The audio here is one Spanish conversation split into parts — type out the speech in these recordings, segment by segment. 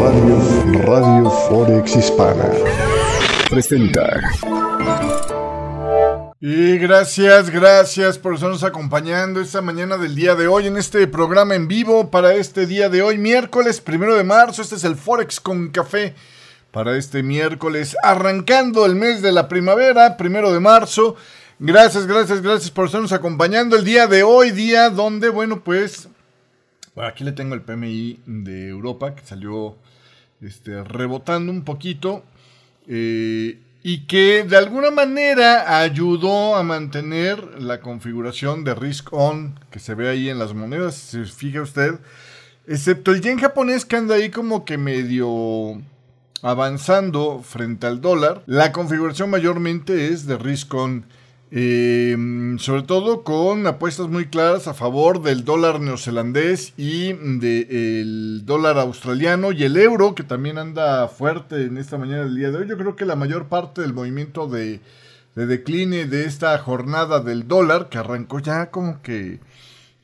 Radio, Radio Forex Hispana presenta. Y gracias, gracias por estarnos acompañando esta mañana del día de hoy en este programa en vivo para este día de hoy, miércoles primero de marzo. Este es el Forex con café para este miércoles, arrancando el mes de la primavera, primero de marzo. Gracias, gracias, gracias por estarnos acompañando el día de hoy, día donde, bueno, pues, bueno, aquí le tengo el PMI de Europa que salió este, rebotando un poquito. Eh, y que de alguna manera ayudó a mantener la configuración de risk on que se ve ahí en las monedas, si se fija usted, excepto el yen japonés que anda ahí como que medio avanzando frente al dólar, la configuración mayormente es de risk on. Eh, sobre todo con apuestas muy claras a favor del dólar neozelandés y del dólar australiano y el euro, que también anda fuerte en esta mañana del día de hoy. Yo creo que la mayor parte del movimiento de, decline de esta jornada del dólar, que arrancó ya como que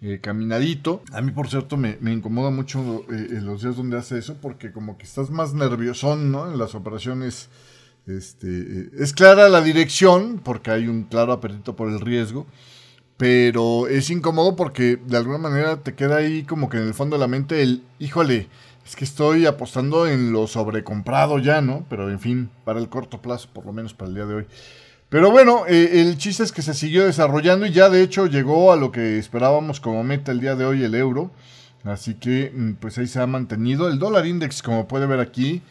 eh, caminadito. A mí, por cierto, me, incomoda mucho eh, los días donde hace eso, porque como que estás más nerviosón, ¿no? En las operaciones este, es clara la dirección, porque hay un claro apetito por el riesgo, pero es incómodo porque de alguna manera te queda ahí como que en el fondo de la mente el, híjole, es que estoy apostando en lo sobrecomprado ya, ¿no? Pero en fin, para el corto plazo, por lo menos para el día de hoy. Pero bueno, eh, el chiste es que se siguió desarrollando y ya de hecho llegó a lo que esperábamos como meta el día de hoy, el euro. Así que mm, pues ahí se ha mantenido. El dólar index, como puede ver aquí,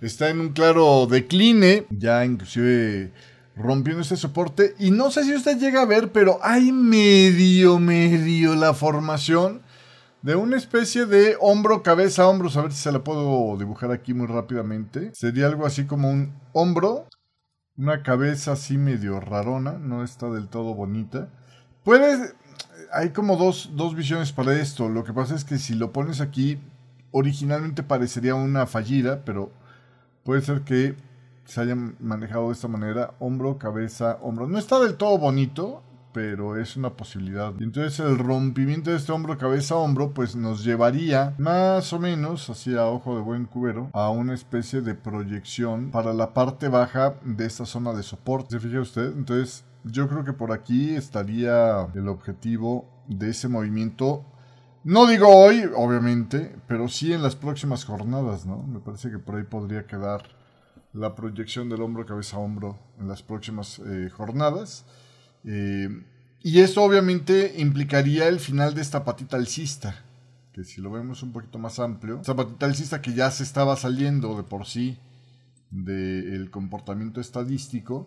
está en un claro decline, ya inclusive rompiendo este soporte. Y no sé si usted llega a ver, pero hay medio, medio la formación de una especie de hombro, cabeza, hombros. A ver si se la puedo dibujar aquí muy rápidamente. Sería algo así como un hombro, una cabeza así medio rarona, no está del todo bonita. Puedes, hay como dos, dos visiones para esto. Lo que pasa es que si lo pones aquí, originalmente parecería una fallida, pero puede ser que se hayan manejado de esta manera, hombro, cabeza, hombro. No está del todo bonito, pero es una posibilidad. Y entonces el rompimiento de este hombro, cabeza, hombro, pues nos llevaría más o menos, así a ojo de buen cubero, a una especie de proyección para la parte baja de esta zona de soporte. ¿Se fija usted? Entonces yo creo que por aquí estaría el objetivo de ese movimiento no digo hoy, obviamente, pero sí en las próximas jornadas, ¿no? Me parece que por ahí podría quedar la proyección del hombro, cabeza, hombro en las próximas eh, jornadas. Eh, y eso obviamente implicaría el final de esta patita alcista, que si lo vemos un poquito más amplio, esta patita alcista que ya se estaba saliendo de por sí del comportamiento estadístico,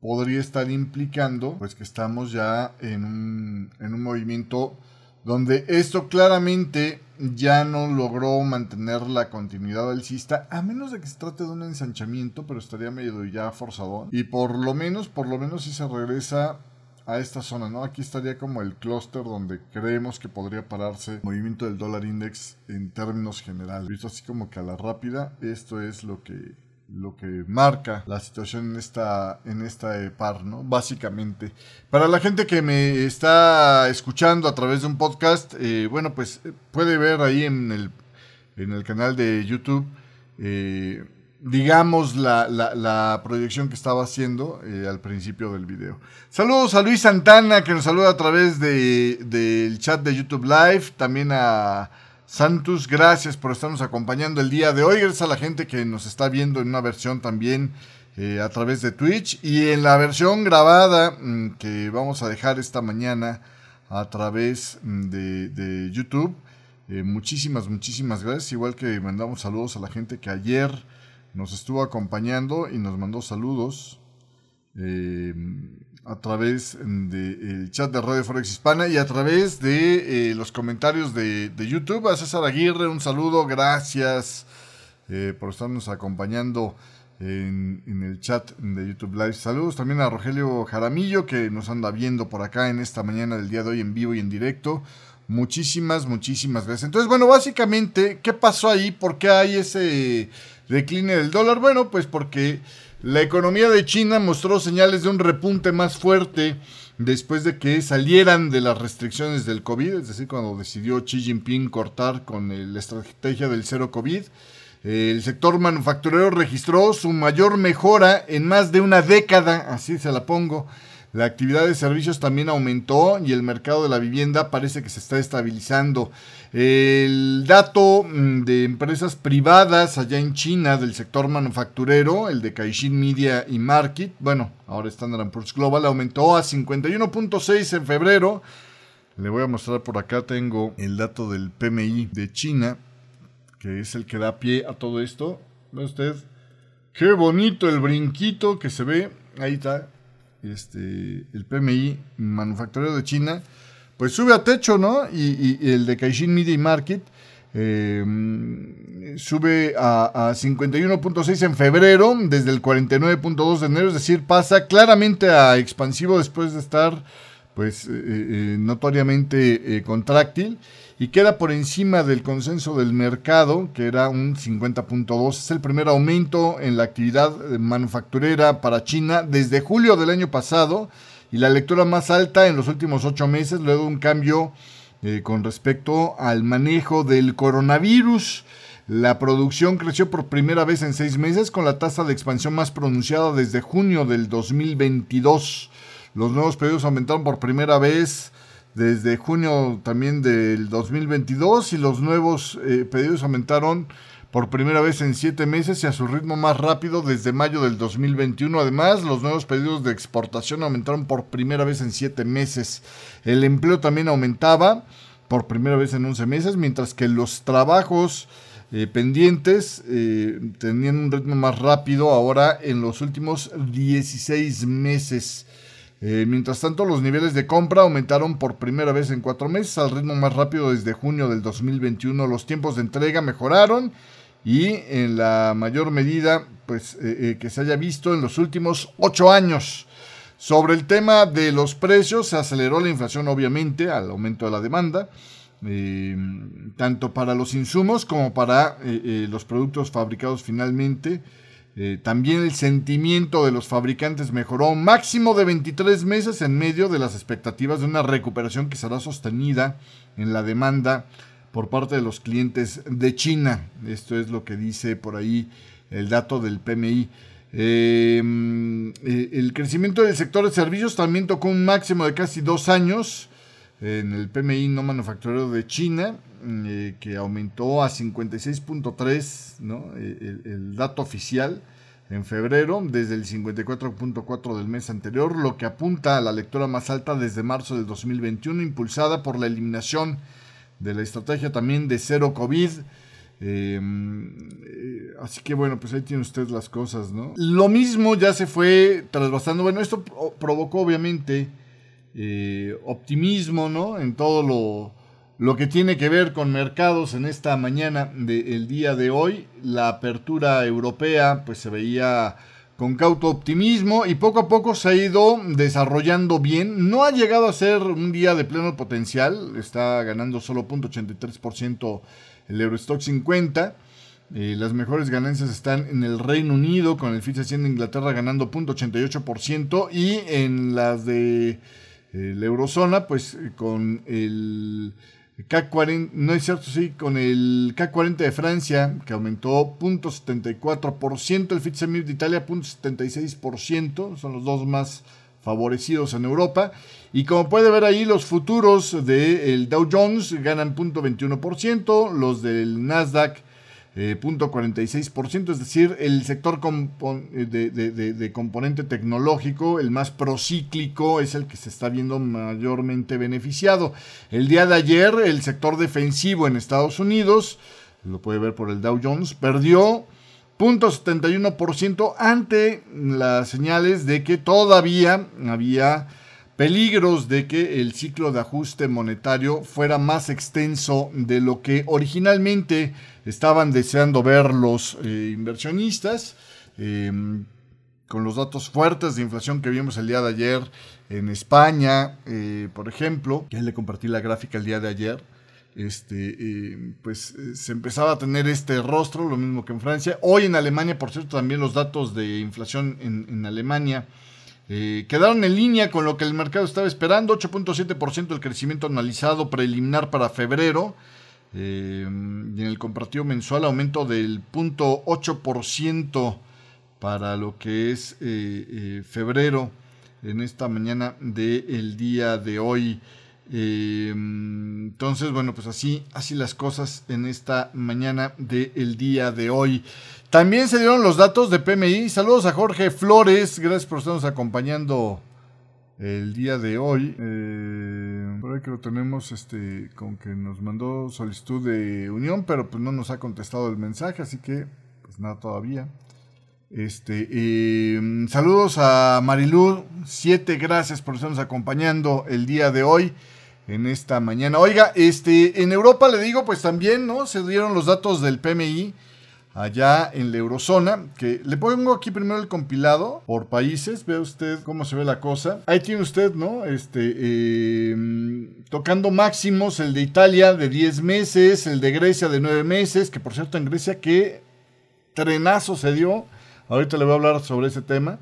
podría estar implicando pues que estamos ya en un, en un movimiento donde esto claramente ya no logró mantener la continuidad alcista, a menos de que se trate de un ensanchamiento, pero estaría medio ya forzado. Y por lo menos, por lo menos si se regresa a esta zona, ¿no? Aquí estaría como el clúster donde creemos que podría pararse el movimiento del dólar index en términos generales. Visto así como que a la rápida, esto es lo que lo que marca la situación en esta, en esta eh, par, ¿no? Básicamente. Para la gente que me está escuchando a través de un podcast, eh, bueno, pues eh, puede ver ahí en el, en el canal de YouTube, digamos, la, la, proyección que estaba haciendo al principio del video. Saludos a Luis Santana, que nos saluda a través del de, chat de YouTube Live, también a... Santos, gracias por estarnos acompañando el día de hoy. Gracias a la gente que nos está viendo en una versión también eh, a través de Twitch y en la versión grabada mm, que vamos a dejar esta mañana a través mm, de, YouTube. Eh, muchísimas, muchísimas gracias. Igual que mandamos saludos a la gente que ayer nos estuvo acompañando y nos mandó saludos. Eh, a través del chat de Radio Forex Hispana y a través de eh, los comentarios de, YouTube. A César Aguirre, un saludo, gracias eh, por estarnos acompañando en, el chat de YouTube Live. Saludos también a Rogelio Jaramillo que nos anda viendo por acá en esta mañana del día de hoy en vivo y en directo. Muchísimas, muchísimas gracias. Entonces, bueno, básicamente, ¿qué pasó ahí? ¿Por qué hay ese decline del dólar? Bueno, pues porque la economía de China mostró señales de un repunte más fuerte después de que salieran de las restricciones del COVID, es decir, cuando decidió Xi Jinping cortar con la estrategia del cero COVID. El sector manufacturero registró su mayor mejora en más de una década, así se la pongo. La actividad de servicios también aumentó y el mercado de la vivienda parece que se está estabilizando. El dato mm, de empresas privadas allá en China del sector manufacturero, el de Caixin Media y Market, bueno, ahora Standard Poor's Global, aumentó a 51.6 en febrero. Le voy a mostrar por acá, tengo el dato del PMI de China que es el que da pie a todo esto. Ve usted, qué bonito el brinquito que se ve. Ahí está, este, el PMI manufacturero de China. Pues sube a techo, ¿no? Y, el de Caixin Media Market eh, sube a, a 51.6 en febrero, desde el 49.2 de enero, es decir, pasa claramente a expansivo después de estar, pues, eh, eh, notoriamente contráctil y queda por encima del consenso del mercado, que era un 50.2. Es el primer aumento en la actividad manufacturera para China desde julio del año pasado y la lectura más alta en los últimos ocho meses, luego un cambio eh, con respecto al manejo del coronavirus. La producción creció por primera vez en seis meses con la tasa de expansión más pronunciada desde junio del 2022. Los nuevos pedidos aumentaron por primera vez desde junio también del 2022 y los nuevos eh, pedidos aumentaron por primera vez en siete meses y a su ritmo más rápido desde mayo del 2021. Además, los nuevos pedidos de exportación aumentaron por primera vez en siete meses. El empleo también aumentaba por primera vez en 11 meses, mientras que los trabajos eh, pendientes eh, tenían un ritmo más rápido ahora en los últimos 16 meses. Eh, mientras tanto, los niveles de compra aumentaron por primera vez en cuatro meses, al ritmo más rápido desde junio del 2021. Los tiempos de entrega mejoraron y en la mayor medida pues, eh, eh, que se haya visto en los últimos ocho años. Sobre el tema de los precios, se aceleró la inflación obviamente al aumento de la demanda, tanto para los insumos como para los productos fabricados finalmente. Eh, también el sentimiento de los fabricantes mejoró un máximo de 23 meses en medio de las expectativas de una recuperación que será sostenida en la demanda por parte de los clientes de China. Esto es lo que dice por ahí el dato del PMI. Em, eh, el crecimiento del sector de servicios también tocó un máximo de casi dos años en el PMI no manufacturero de China, eh, que aumentó a 56.3, ¿no? Eh, el, dato oficial en febrero, desde el 54.4 del mes anterior, lo que apunta a la lectura más alta desde marzo del 2021, impulsada por la eliminación de la estrategia también de cero COVID. Em, eh, así que bueno, pues ahí tiene usted las cosas, ¿no? Lo mismo ya se fue trasvasando. Bueno, esto provocó obviamente eh, optimismo, ¿no? En todo lo, lo, que tiene que ver con mercados en esta mañana del día de hoy. La apertura europea, pues se veía con cauto optimismo y poco a poco se ha ido desarrollando bien. No ha llegado a ser un día de pleno potencial, está ganando solo 0.83% el Eurostock 50. Eh, las mejores ganancias están en el Reino Unido, con el 100 de Inglaterra ganando 0.88% y en las de la eurozona, pues eh, con el K40, no es cierto, sí, con el K40 de Francia, que aumentó 0.74%, el FTSE de Italia 0.76%, son los dos más favorecidos en Europa. Y como puede ver ahí, los futuros del Dow Jones ganan 0.21%, los del Nasdaq eh, 0.46%, es decir, el sector eh, de, componente tecnológico, el más procíclico, es el que se está viendo mayormente beneficiado. El día de ayer, el sector defensivo en Estados Unidos, lo puede ver por el Dow Jones, perdió 0.71% ante las señales de que todavía había peligros de que el ciclo de ajuste monetario fuera más extenso de lo que originalmente estaban deseando ver los eh, inversionistas. Em, con los datos fuertes de inflación que vimos el día de ayer en España, eh, por ejemplo, que le compartí la gráfica el día de ayer, este, eh, pues se empezaba a tener este rostro, lo mismo que en Francia. Hoy en Alemania, por cierto, también los datos de inflación en Alemania eh, quedaron en línea con lo que el mercado estaba esperando, 8.7% el crecimiento analizado preliminar para febrero. Eh, y en el comparativo mensual aumento del 0.8% para lo que es eh, febrero en esta mañana del día de hoy. entonces, bueno, pues así, así las cosas en esta mañana del día de hoy. También se dieron los datos de PMI. Saludos a Jorge Flores. Gracias por estarnos acompañando el día de hoy. Eh, por ahí que lo tenemos este, con que nos mandó solicitud de unión, pero pues no nos ha contestado el mensaje, así que pues nada todavía. Este, eh, saludos a Marilú, siete gracias por estarnos acompañando el día de hoy en esta mañana. Oiga, este, en Europa le digo, pues también, ¿no? Se dieron los datos del PMI allá en la eurozona, que le pongo aquí primero el compilado por países, ve usted cómo se ve la cosa. Ahí tiene usted, ¿no? Este, eh, tocando máximos, el de Italia de 10 meses, el de Grecia de 9 meses, que por cierto en Grecia qué trenazo se dio, ahorita le voy a hablar sobre ese tema.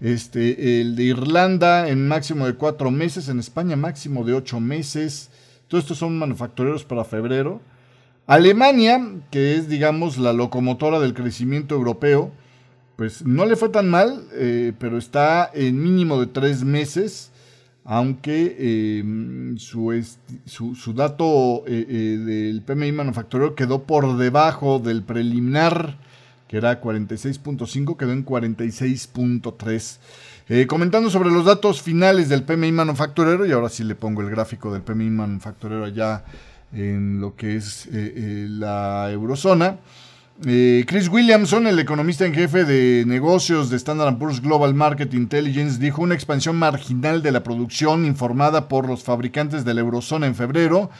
Este, el de Irlanda en máximo de 4 meses, en España máximo de 8 meses. Todos estos son manufactureros para febrero. Alemania, que es, digamos, la locomotora del crecimiento europeo, pues no le fue tan mal, eh, pero está en mínimo de tres meses, aunque em, su, su, dato eh, eh, del PMI manufacturero quedó por debajo del preliminar, que era 46.5, quedó en 46.3. comentando sobre los datos finales del PMI manufacturero, y ahora sí le pongo el gráfico del PMI manufacturero allá en lo que es eh, eh, la eurozona. Eh, Chris Williamson, el economista en jefe de negocios de Standard Poor's Global Market Intelligence, dijo una expansión marginal de la producción informada por los fabricantes de la eurozona en febrero.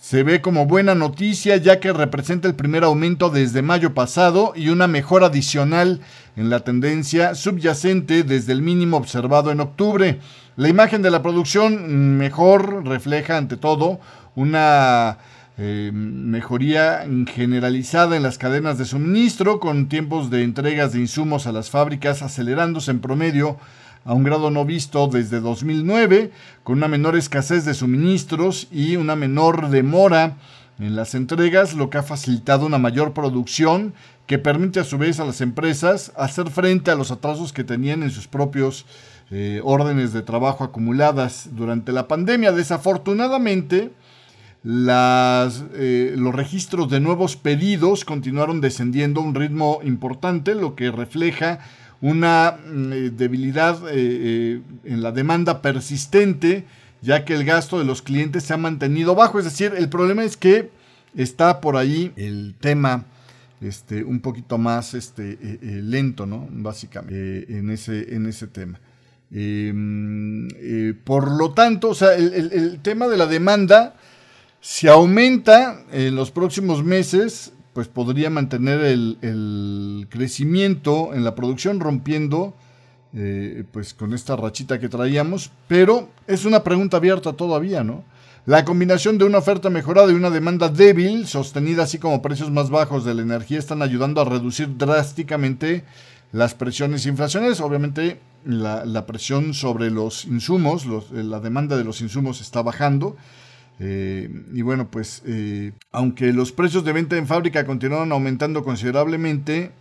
Se ve como buena noticia ya que representa el primer aumento desde mayo pasado y una mejora adicional en la tendencia subyacente desde el mínimo observado en octubre. La imagen de la producción mejor refleja ante todo una eh, mejoría generalizada en las cadenas de suministro, con tiempos de entregas de insumos a las fábricas acelerándose en promedio a un grado no visto desde 2009, con una menor escasez de suministros y una menor demora en las entregas, lo que ha facilitado una mayor producción que permite a su vez a las empresas hacer frente a los atrasos que tenían en sus propios eh, órdenes de trabajo acumuladas durante la pandemia. Desafortunadamente, las, eh, los registros de nuevos pedidos continuaron descendiendo a un ritmo importante, lo que refleja una mm, eh, debilidad eh, en la demanda persistente, ya que el gasto de los clientes se ha mantenido bajo. Es decir, el problema es que está por ahí el tema este, un poquito más este, lento, ¿no? Básicamente, en, ese, en ese tema. Em, por lo tanto, o sea, el tema de la demanda si aumenta en los próximos meses, pues podría mantener el, crecimiento en la producción rompiendo eh, pues con esta rachita que traíamos, pero es una pregunta abierta todavía, ¿no? La combinación de una oferta mejorada y una demanda débil, sostenida así como precios más bajos de la energía, están ayudando a reducir drásticamente las presiones inflacionarias. Obviamente la, presión sobre los insumos, la demanda de los insumos está bajando eh, y bueno, pues eh, aunque los precios de venta en fábrica continuaron aumentando considerablemente,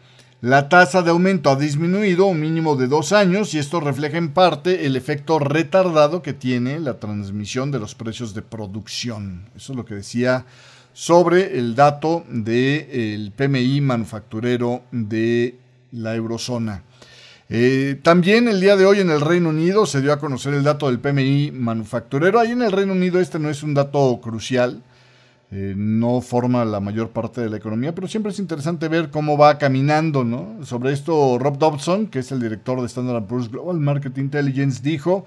la tasa de aumento ha disminuido un mínimo de dos años y esto refleja en parte el efecto retardado que tiene la transmisión de los precios de producción. Eso es lo que decía sobre el dato del PMI manufacturero de la eurozona. Eh, también el día de hoy en el Reino Unido se dio a conocer el dato del PMI manufacturero. Ahí en el Reino Unido este no es un dato crucial, eh, no forma la mayor parte de la economía, pero siempre es interesante ver cómo va caminando, ¿no? Sobre esto Rob Dobson, que es el director de Standard Poor's Global Market Intelligence, dijo,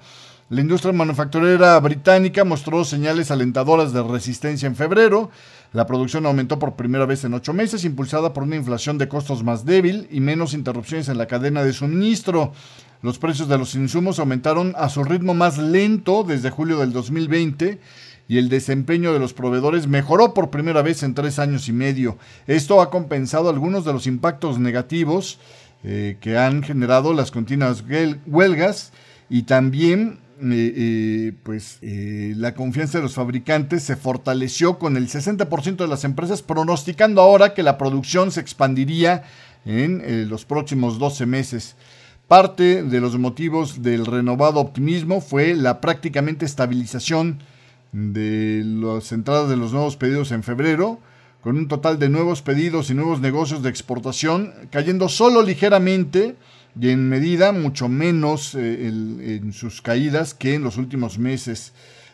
la industria manufacturera británica mostró señales alentadoras de resistencia en febrero, la producción aumentó por primera vez en ocho meses, impulsada por una inflación de costos más débil y menos interrupciones en la cadena de suministro. Los precios de los insumos aumentaron a su ritmo más lento desde julio del 2020 y el desempeño de los proveedores mejoró por primera vez en tres años y medio. Esto ha compensado algunos de los impactos negativos eh, que han generado las continuas huelgas y también eh, eh, pues eh, la confianza de los fabricantes se fortaleció con el 60% de las empresas pronosticando ahora que la producción se expandiría en los próximos 12 meses. Parte de los motivos del renovado optimismo fue la prácticamente estabilización de las entradas de los nuevos pedidos en febrero, con un total de nuevos pedidos y nuevos negocios de exportación cayendo solo ligeramente y en medida mucho menos eh, en sus caídas que en los últimos meses.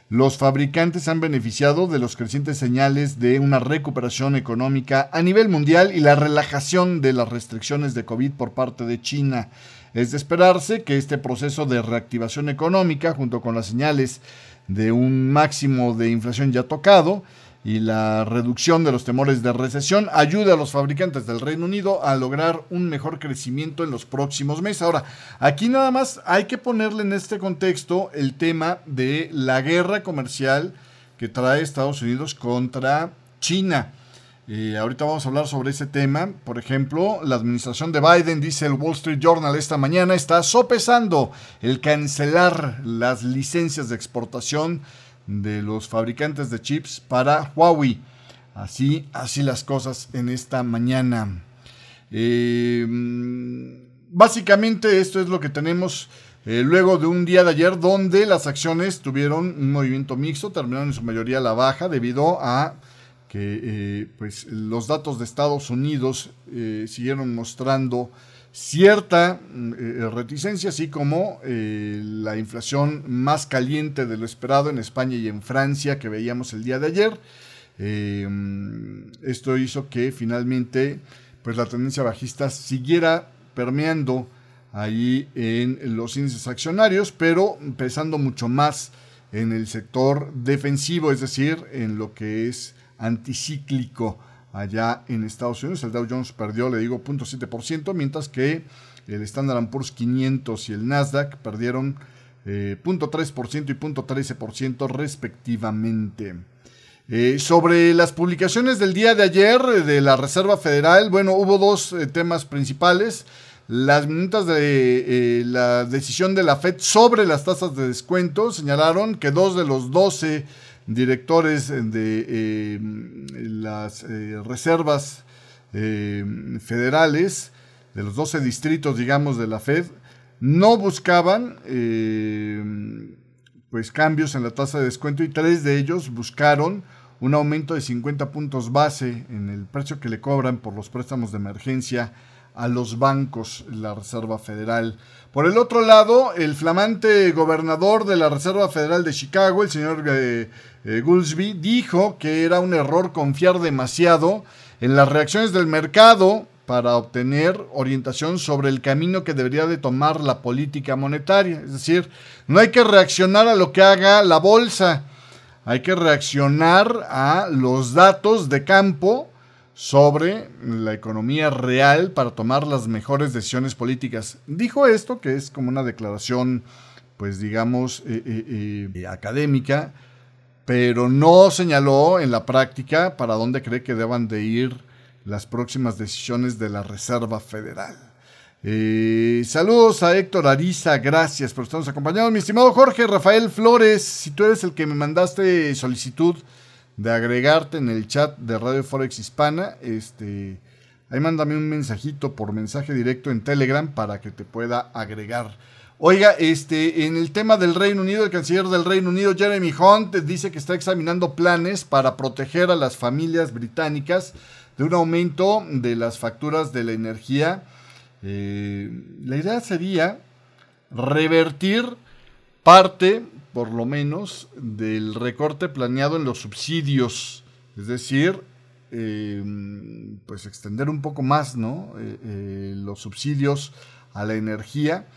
Los fabricantes han beneficiado de los crecientes señales de una recuperación económica a nivel mundial y la relajación de las restricciones de COVID por parte de China. Es de esperarse que este proceso de reactivación económica, junto con las señales de un máximo de inflación ya tocado, y la reducción de los temores de recesión ayuda a los fabricantes del Reino Unido a lograr un mejor crecimiento en los próximos meses. Ahora, aquí nada más hay que ponerle en este contexto el tema de la guerra comercial que trae Estados Unidos contra China. Eh, ahorita vamos a hablar sobre ese tema. Por ejemplo, la administración de Biden, dice el Wall Street Journal esta mañana, está sopesando el cancelar las licencias de exportación de los fabricantes de chips para Huawei. Así, así las cosas en esta mañana. Eh, básicamente esto es lo que tenemos eh, luego de un día de ayer donde las acciones tuvieron un movimiento mixto, terminaron en su mayoría la baja debido a que eh, pues, los datos de Estados Unidos siguieron mostrando cierta mm, eh, reticencia, así como eh, la inflación más caliente de lo esperado en España y en Francia que veíamos el día de ayer. Eh, esto hizo que finalmente pues, la tendencia bajista siguiera permeando ahí en los índices accionarios, pero pesando mucho más en el sector defensivo, es decir, en lo que es anticíclico allá en Estados Unidos. El Dow Jones perdió, le digo, 0.7%, mientras que el Standard Poor's 500 y el Nasdaq perdieron 0.3% eh, y 0.13% respectivamente. Eh, sobre las publicaciones del día de ayer eh, de la Reserva Federal, bueno, hubo dos temas principales. Las minutas de la decisión de la Fed sobre las tasas de descuento señalaron que dos de los 12 directores de eh, las eh, reservas eh, federales, de los 12 distritos, digamos, de la Fed, no buscaban pues cambios en la tasa de descuento y tres de ellos buscaron un aumento de 50 puntos base en el precio que le cobran por los préstamos de emergencia a los bancos, la Reserva Federal. Por el otro lado, el flamante gobernador de la Reserva Federal de Chicago, el señor eh, eh, dijo que era un error confiar demasiado en las reacciones del mercado para obtener orientación sobre el camino que debería de tomar la política monetaria. Es decir, no hay que reaccionar a lo que haga la bolsa, hay que reaccionar a los datos de campo sobre la economía real para tomar las mejores decisiones políticas. Dijo esto, que es como una declaración, pues digamos, eh, eh, eh, académica, pero no señaló en la práctica para dónde cree que deban de ir las próximas decisiones de la Reserva Federal. saludos a Héctor Ariza, gracias por estarnos acompañando. Mi estimado Jorge Rafael Flores, si tú eres el que me mandaste solicitud de agregarte en el chat de Radio Forex Hispana. Este, ahí mándame un mensajito por mensaje directo en Telegram para que te pueda agregar. Oiga, este, en el tema del Reino Unido, el canciller del Reino Unido, Jeremy Hunt, dice que está examinando planes para proteger a las familias británicas de un aumento de las facturas de la energía. Eh, la idea sería revertir parte por lo menos, del recorte planeado en los subsidios. Es decir, em, pues extender un poco más ¿no? Eh, eh, los subsidios a la energía.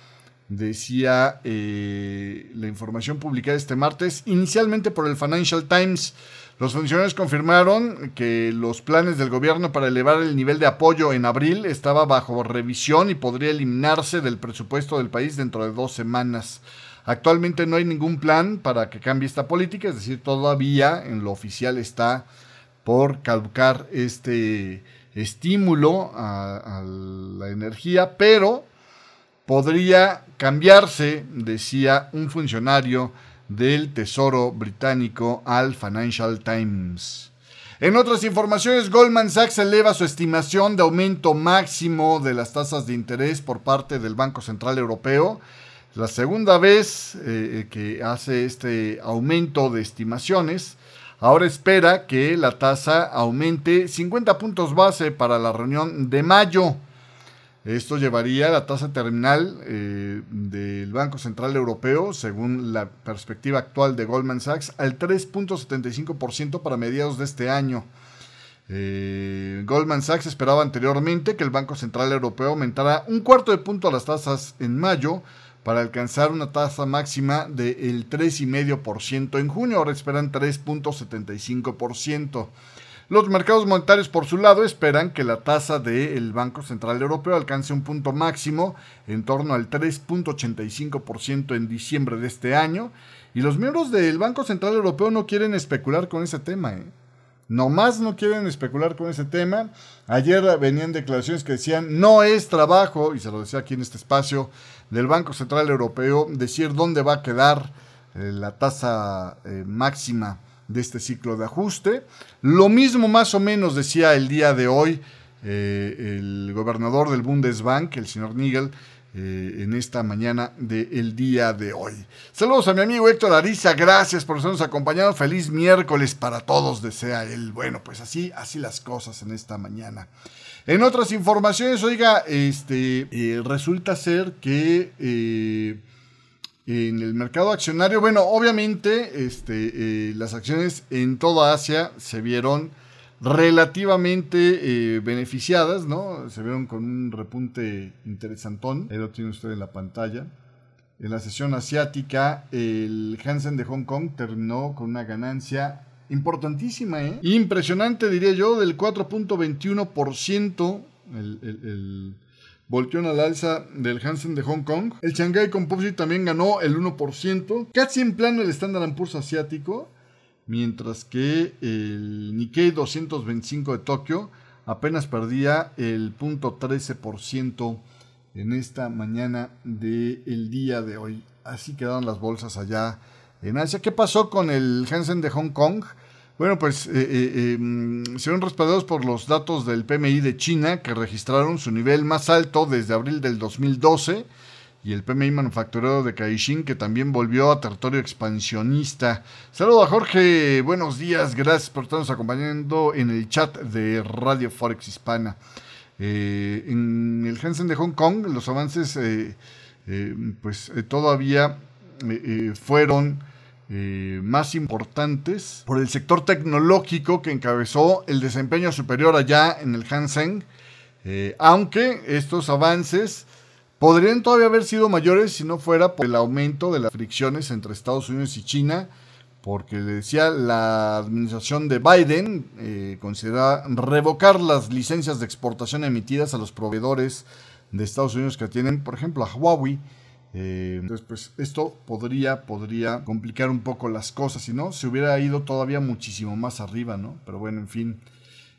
Decía eh, la información publicada este martes, inicialmente por el Financial Times. Los funcionarios confirmaron que los planes del gobierno para elevar el nivel de apoyo en abril estaba bajo revisión y podría eliminarse del presupuesto del país dentro de dos semanas. Actualmente no hay ningún plan para que cambie esta política, es decir, todavía en lo oficial está por caducar este estímulo a, la energía, pero podría cambiarse, decía un funcionario del Tesoro británico al Financial Times. En otras informaciones, Goldman Sachs eleva su estimación de aumento máximo de las tasas de interés por parte del Banco Central Europeo. La segunda vez eh, que hace este aumento de estimaciones. Ahora espera que la tasa aumente 50 puntos base para la reunión de mayo. Esto llevaría la tasa terminal eh, del Banco Central Europeo, según la perspectiva actual de Goldman Sachs, al 3.75% para mediados de este año. Eh, Goldman Sachs esperaba anteriormente que el Banco Central Europeo aumentara un cuarto de punto a las tasas en mayo para alcanzar una tasa máxima del 3,5% en junio. Ahora esperan 3.75%. Los mercados monetarios, por su lado, esperan que la tasa del Banco Central Europeo alcance un punto máximo en torno al 3.85% en diciembre de este año. Y los miembros del Banco Central Europeo no quieren especular con ese tema. ¿eh? Nomás no quieren especular con ese tema. Ayer venían declaraciones que decían no es trabajo, y se lo decía aquí en este espacio, del Banco Central Europeo decir dónde va a quedar eh, la tasa eh, máxima de este ciclo de ajuste. Lo mismo más o menos decía el día de hoy eh, el gobernador del Bundesbank, el señor Nigel, eh, en esta mañana del día de hoy. Saludos a mi amigo Héctor Ariza, gracias por habernos acompañado. Feliz miércoles para todos, desea él. Bueno, pues así, así las cosas en esta mañana. En otras informaciones, oiga, este eh, resulta ser que en el mercado accionario, bueno, obviamente este, eh, las acciones en toda Asia se vieron relativamente eh, beneficiadas, ¿no? Se vieron con un repunte interesantón. Ahí lo tiene usted en la pantalla. En la sesión asiática, el Hansen de Hong Kong terminó con una ganancia importantísima, ¿eh? Impresionante, diría yo, del 4.21%. el, el volteó al alza del Hansen de Hong Kong. El Shanghai Composite también ganó el 1%, casi en plano el Standard Poor's asiático, mientras que el Nikkei 225 de Tokio apenas perdía el 0.13% en esta mañana del día de hoy. Así quedaron las bolsas allá en Asia. ¿Qué pasó con el Hansen de Hong Kong? Bueno, pues eh, eh, em, se ven respaldados por los datos del PMI de China, que registraron su nivel más alto desde abril del 2012, y el PMI manufacturero de Caixin, que también volvió a territorio expansionista. Saludos a Jorge, buenos días, gracias por estarnos acompañando en el chat de Radio Forex Hispana. Eh, en el Hansen de Hong Kong, los avances, pues todavía fueron eh, más importantes por el sector tecnológico que encabezó el desempeño superior allá en el Hansen, eh, aunque estos avances podrían todavía haber sido mayores si no fuera por el aumento de las fricciones entre Estados Unidos y China, porque le decía la administración de Biden eh, considera revocar las licencias de exportación emitidas a los proveedores de Estados Unidos que tienen, por ejemplo, a Huawei eh, entonces, pues esto podría, podría complicar un poco las cosas, si no, se hubiera ido todavía muchísimo más arriba, ¿no? Pero bueno, en fin.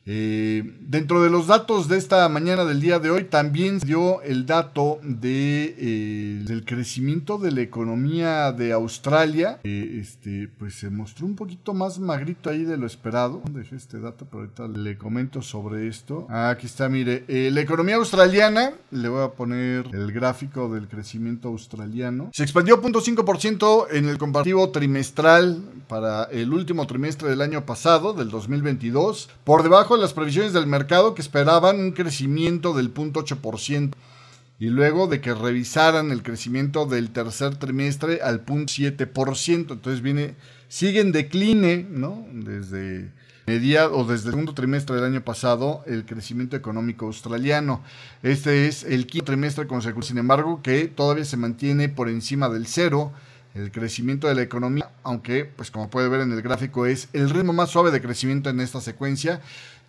Eh, dentro de los datos de esta mañana del día de hoy también dio el dato eh, del crecimiento de la economía de Australia. este, pues se mostró un poquito más magrito ahí de lo esperado. Dejé este dato, pero ahorita le comento sobre esto. aquí está, mire, eh, la economía australiana, le voy a poner el gráfico del crecimiento australiano. Se expandió 0.5% en el comparativo trimestral para el último trimestre del año pasado, del 2022, por debajo las previsiones del mercado que esperaban un crecimiento del 0.8% y luego de que revisaran el crecimiento del tercer trimestre al 0.7%. Entonces viene, sigue en decline, ¿no? Desde media o desde el segundo trimestre del año pasado el crecimiento económico australiano. Este es el quinto trimestre consecutivo, sin embargo, que todavía se mantiene por encima del cero el crecimiento de la economía, aunque, pues como puede ver en el gráfico, es el ritmo más suave de crecimiento en esta secuencia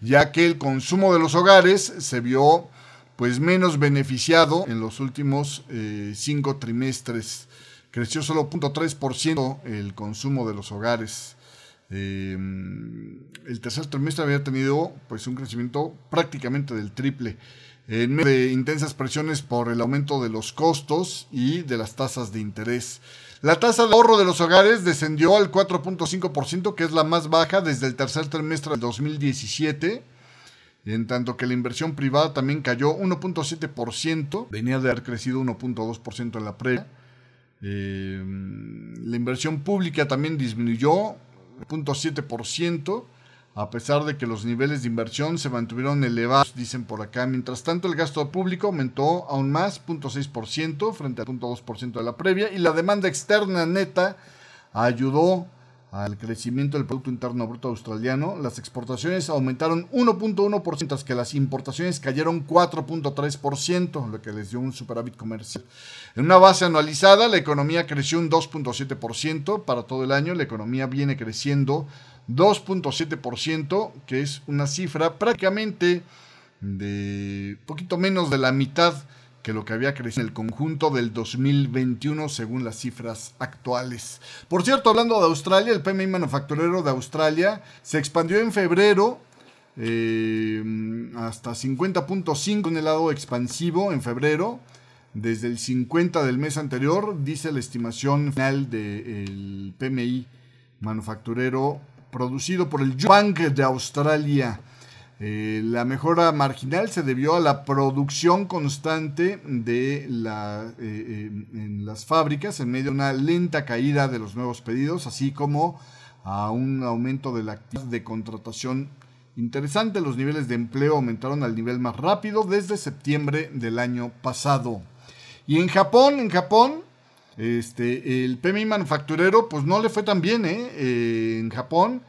ya que el consumo de los hogares se vio pues menos beneficiado en los últimos eh, cinco trimestres. Creció solo 0.3% el consumo de los hogares. Eh, el tercer trimestre había tenido pues un crecimiento prácticamente del triple en medio de intensas presiones por el aumento de los costos y de las tasas de interés. La tasa de ahorro de los hogares descendió al 4.5%, que es la más baja desde el tercer trimestre del 2017, en tanto que la inversión privada también cayó 1.7%, venía de haber crecido 1.2% en la previa. Eh, la inversión pública también disminuyó 0.7%, a pesar de que los niveles de inversión se mantuvieron elevados, dicen por acá. Mientras tanto, el gasto público aumentó aún más, 0.6% frente al 0.2% de la previa, y la demanda externa neta ayudó al crecimiento del Producto Interno Bruto australiano. Las exportaciones aumentaron 1.1%, mientras que las importaciones cayeron 4.3%, lo que les dio un superávit comercial. En una base anualizada, la economía creció un 2.7% para todo el año. La economía viene creciendo 2.7%, que es una cifra prácticamente de poquito menos de la mitad que lo que había crecido en el conjunto del 2021 según las cifras actuales. Por cierto, hablando de Australia, el PMI manufacturero de Australia se expandió en febrero eh, hasta 50.5 en el lado expansivo en febrero, desde el 50 del mes anterior, dice la estimación final del PMI manufacturero producido por el Bank de Australia. Eh, la mejora marginal se debió a la producción constante de la, eh, eh, en las fábricas en medio de una lenta caída de los nuevos pedidos, así como a un aumento de la actividad de contratación interesante. Los niveles de empleo aumentaron al nivel más rápido desde septiembre del año pasado. Y en Japón, en Japón, este, el PMI manufacturero, pues no le fue tan bien, ¿eh? eh en Japón,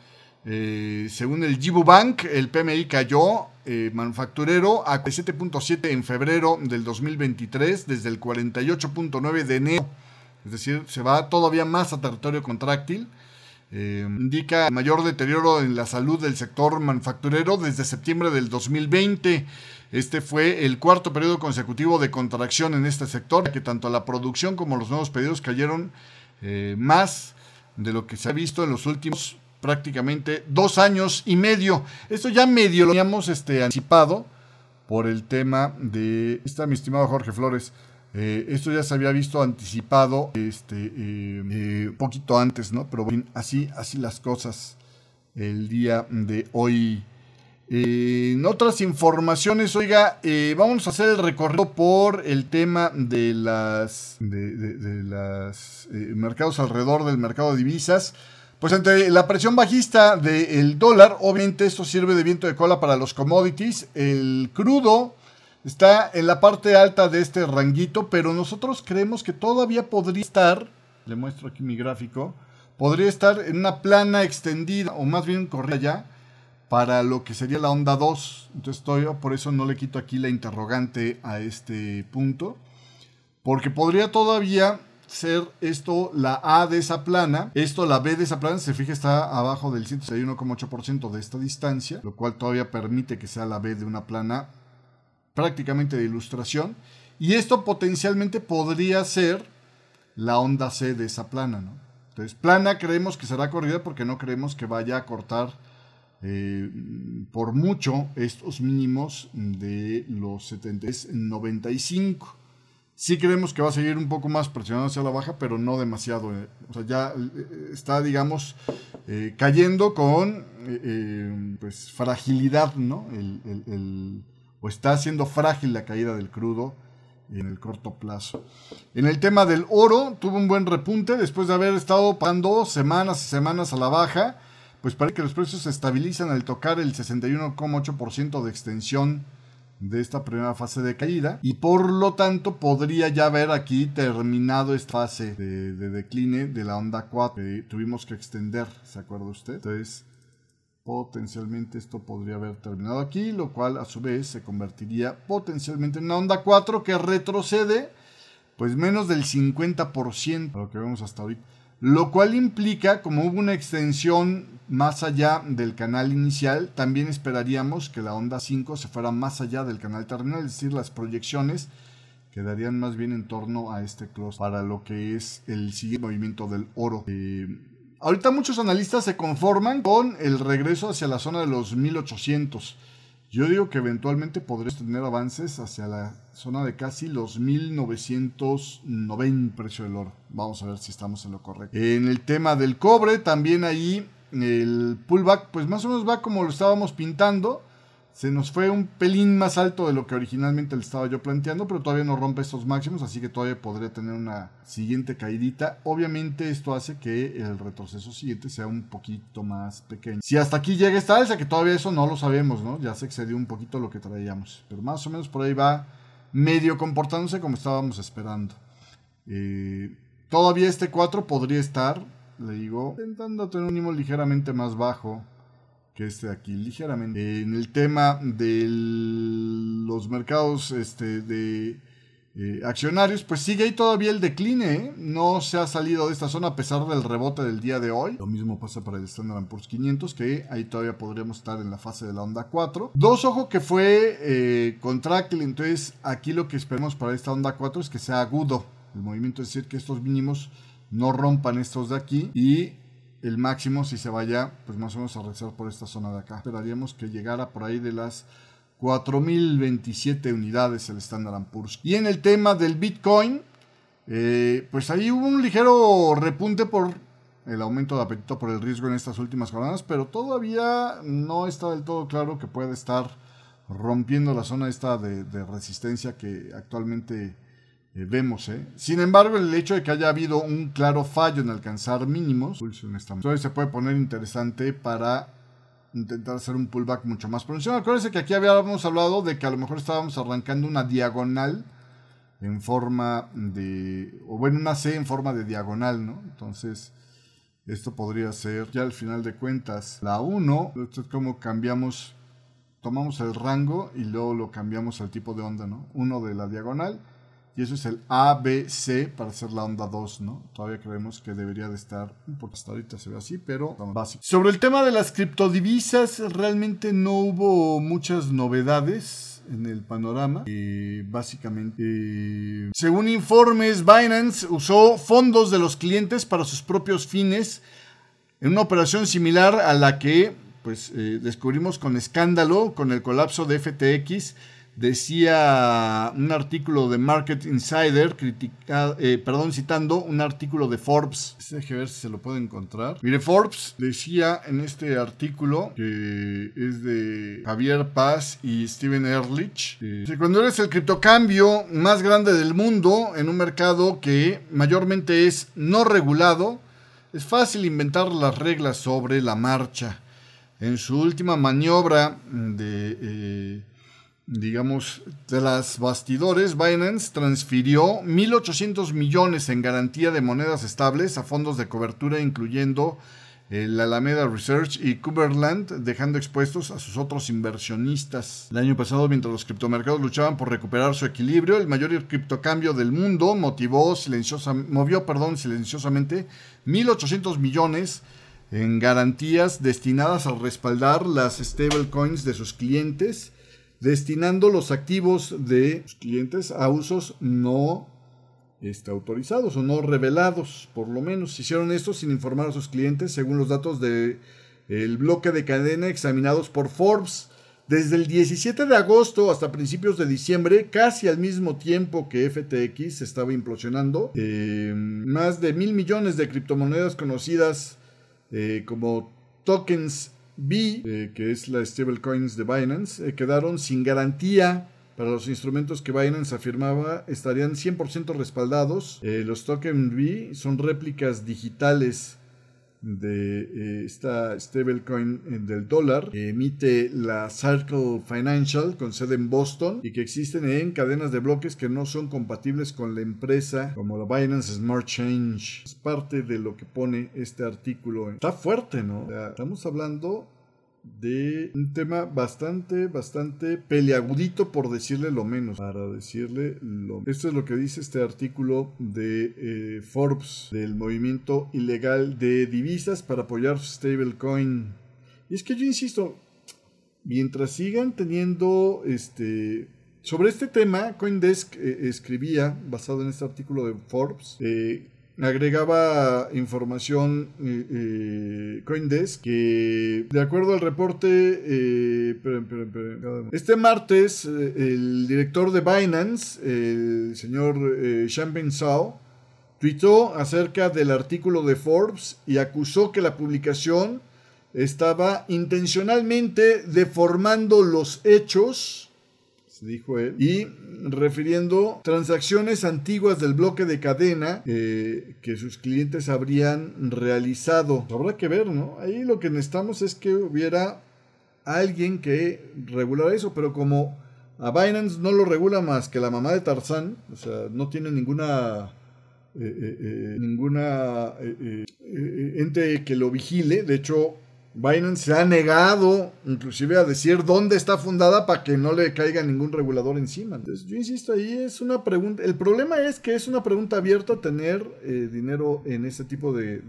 eh, según el Jibu Bank, el PMI cayó eh, manufacturero a 7.7 en febrero del 2023, desde el 48.9 de enero. Es decir, se va todavía más a territorio contráctil. Indica mayor deterioro en la salud del sector manufacturero desde septiembre del 2020. Este fue el cuarto periodo consecutivo de contracción en este sector, que tanto la producción como los nuevos pedidos cayeron eh, más de lo que se ha visto en los últimos prácticamente dos años y medio. Esto ya medio lo habíamos este, anticipado por el tema de... Está mi estimado Jorge Flores. Eh, esto ya se había visto anticipado este eh, poquito antes, ¿no? Pero así, así las cosas el día de hoy en otras informaciones, oiga, eh, vamos a hacer el recorrido por el tema de las de, las eh, mercados alrededor del mercado de divisas. Pues ante la presión bajista del dólar, obviamente esto sirve de viento de cola para los commodities. El crudo está en la parte alta de este ranguito, pero nosotros creemos que todavía podría estar, le muestro aquí mi gráfico, podría estar en una plana extendida, o más bien corrida ya, para lo que sería la onda 2. Entonces estoy, por eso no le quito aquí la interrogante a este punto. Porque podría todavía ser esto la A de esa plana, esto la B de esa plana, se fija está abajo del 161,8% de esta distancia, lo cual todavía permite que sea la B de una plana prácticamente de ilustración. Y esto potencialmente podría ser la onda C de esa plana, ¿no? Entonces, plana creemos que será corrida porque no creemos que vaya a cortar eh, por mucho estos mínimos de los 70 95. Sí creemos que va a seguir un poco más presionado hacia la baja, pero no demasiado. Eh. O sea, ya eh, está, digamos, cayendo con pues, fragilidad, ¿no? O está siendo frágil la caída del crudo en el corto plazo. En el tema del oro, tuvo un buen repunte después de haber estado pagando semanas y semanas a la baja pues parece que los precios se estabilizan al tocar el 61,8% de extensión de esta primera fase de caída y por lo tanto podría ya haber aquí terminado esta fase de, decline de la onda 4 que tuvimos que extender, ¿se acuerda usted? Entonces potencialmente esto podría haber terminado aquí, lo cual a su vez se convertiría potencialmente en una onda 4 que retrocede pues menos del 50% lo que vemos hasta ahorita lo cual implica, como hubo una extensión más allá del canal inicial, también esperaríamos que la onda 5 se fuera más allá del canal terminal, es decir, las proyecciones quedarían más bien en torno a este close para lo que es el siguiente movimiento del oro. Eh, Ahorita muchos analistas se conforman con el regreso hacia la zona de los 1800. Yo digo que eventualmente podríamos tener avances hacia la zona de casi los 1990 precio del oro. Vamos a ver si estamos en lo correcto. En el tema del cobre, también ahí el pullback, pues más o menos va como lo estábamos pintando. Se nos fue un pelín más alto de lo que originalmente le estaba yo planteando, pero todavía no rompe estos máximos, así que todavía podría tener una siguiente caidita. Obviamente esto hace que el retroceso siguiente sea un poquito más pequeño. Si hasta aquí llega esta alza, que todavía eso no lo sabemos, ¿no? Ya se excedió un poquito lo que traíamos, pero más o menos por ahí va medio comportándose como estábamos esperando. Eh, todavía este 4 podría estar, le digo, intentando tener un mínimo ligeramente más bajo que este de aquí, ligeramente. En el tema de los mercados este, de eh, accionarios, pues sigue ahí todavía el decline, ¿eh? no se ha salido de esta zona a pesar del rebote del día de hoy. Lo mismo pasa para el Standard Poor's 500, que ahí todavía podríamos estar en la fase de la onda 4. Dos, ojo que fue eh, entonces aquí lo que esperamos para esta onda 4 es que sea agudo el movimiento, es decir, que estos mínimos no rompan estos de aquí y el máximo si se vaya pues más o menos a regresar por esta zona de acá. Esperaríamos que llegara por ahí de las 4.027 unidades el Standard Poor's. Y en el tema del Bitcoin, eh, pues ahí hubo un ligero repunte por el aumento de apetito por el riesgo en estas últimas jornadas, pero todavía no está del todo claro que puede estar rompiendo la zona esta de, resistencia que actualmente vemos. ¿eh? Sin embargo, el hecho de que haya habido un claro fallo en alcanzar mínimos, entonces se puede poner interesante para intentar hacer un pullback mucho más pronunciado. Acuérdense que aquí habíamos hablado de que a lo mejor estábamos arrancando una diagonal en forma de, o bueno, una C en forma de diagonal, ¿no? Entonces, esto podría ser ya al final de cuentas la 1. Esto es como cambiamos, tomamos el rango y luego lo cambiamos al tipo de onda, ¿no? Uno de la diagonal y eso es el ABC para hacer la onda 2, ¿no? Todavía creemos que debería de estar, porque hasta ahorita se ve así, pero básico. Sobre el tema de las criptodivisas, realmente no hubo muchas novedades en el panorama. Eh, básicamente, según informes, Binance usó fondos de los clientes para sus propios fines en una operación similar a la que pues, eh, descubrimos con escándalo con el colapso de FTX decía un artículo de Market Insider, eh, perdón, citando un artículo de Forbes. Deje ver si se lo puede encontrar. Mire, Forbes decía en este artículo, que es de Javier Paz y Steven Ehrlich, cuando eres el criptocambio más grande del mundo en un mercado que mayormente es no regulado, es fácil inventar las reglas sobre la marcha. En su última maniobra de... Eh, digamos, las bastidores, Binance transfirió 1.800 millones en garantía de monedas estables a fondos de cobertura, incluyendo el Alameda Research y Kuberland, dejando expuestos a sus otros inversionistas. El año pasado, mientras los criptomercados luchaban por recuperar su equilibrio, el mayor criptocambio del mundo motivó silenciosa, movió perdón, silenciosamente 1.800 millones en garantías destinadas a respaldar las stablecoins de sus clientes destinando los activos de los clientes a usos no este, autorizados o no revelados, por lo menos. Hicieron esto sin informar a sus clientes, según los datos del bloque de cadena examinados por Forbes. Desde el 17 de agosto hasta principios de diciembre, casi al mismo tiempo que FTX estaba implosionando, eh, más de mil millones de criptomonedas conocidas eh, como tokens B, eh, que es la stablecoins de Binance, eh, quedaron sin garantía para los instrumentos que Binance afirmaba estarían 100% respaldados. Eh, los tokens B son réplicas digitales de esta stablecoin del dólar que emite la Circle Financial con sede en Boston y que existen en cadenas de bloques que no son compatibles con la empresa como la Binance Smart Change. Es parte de lo que pone este artículo. Está fuerte, ¿no? estamos hablando de un tema bastante, bastante peleagudito por decirle lo menos. Para decirle lo Esto es lo que dice este artículo de eh, Forbes del movimiento ilegal de divisas para apoyar stablecoin. Y es que yo insisto, mientras sigan teniendo este... Sobre este tema, Coindesk eh, escribía, basado en este artículo de Forbes, eh, agregaba información eh, eh, Coindesk que de acuerdo al reporte eh, este martes el director de Binance el señor Champagne Zhao tuitó acerca del artículo de Forbes y acusó que la publicación estaba intencionalmente deformando los hechos dijo él, y refiriendo transacciones antiguas del bloque de cadena eh, que sus clientes habrían realizado. Habrá que ver, ¿no? Ahí lo que necesitamos es que hubiera alguien que regulara eso, pero como a Binance no lo regula más que la mamá de Tarzán, o sea, no tiene ninguna... Eh, eh, ninguna ente que lo vigile. De hecho, Binance se ha negado inclusive a decir dónde está fundada para que no le caiga ningún regulador encima. Entonces, yo insisto, ahí es una pregunta. El problema es que es una pregunta abierta tener eh, dinero en este tipo de,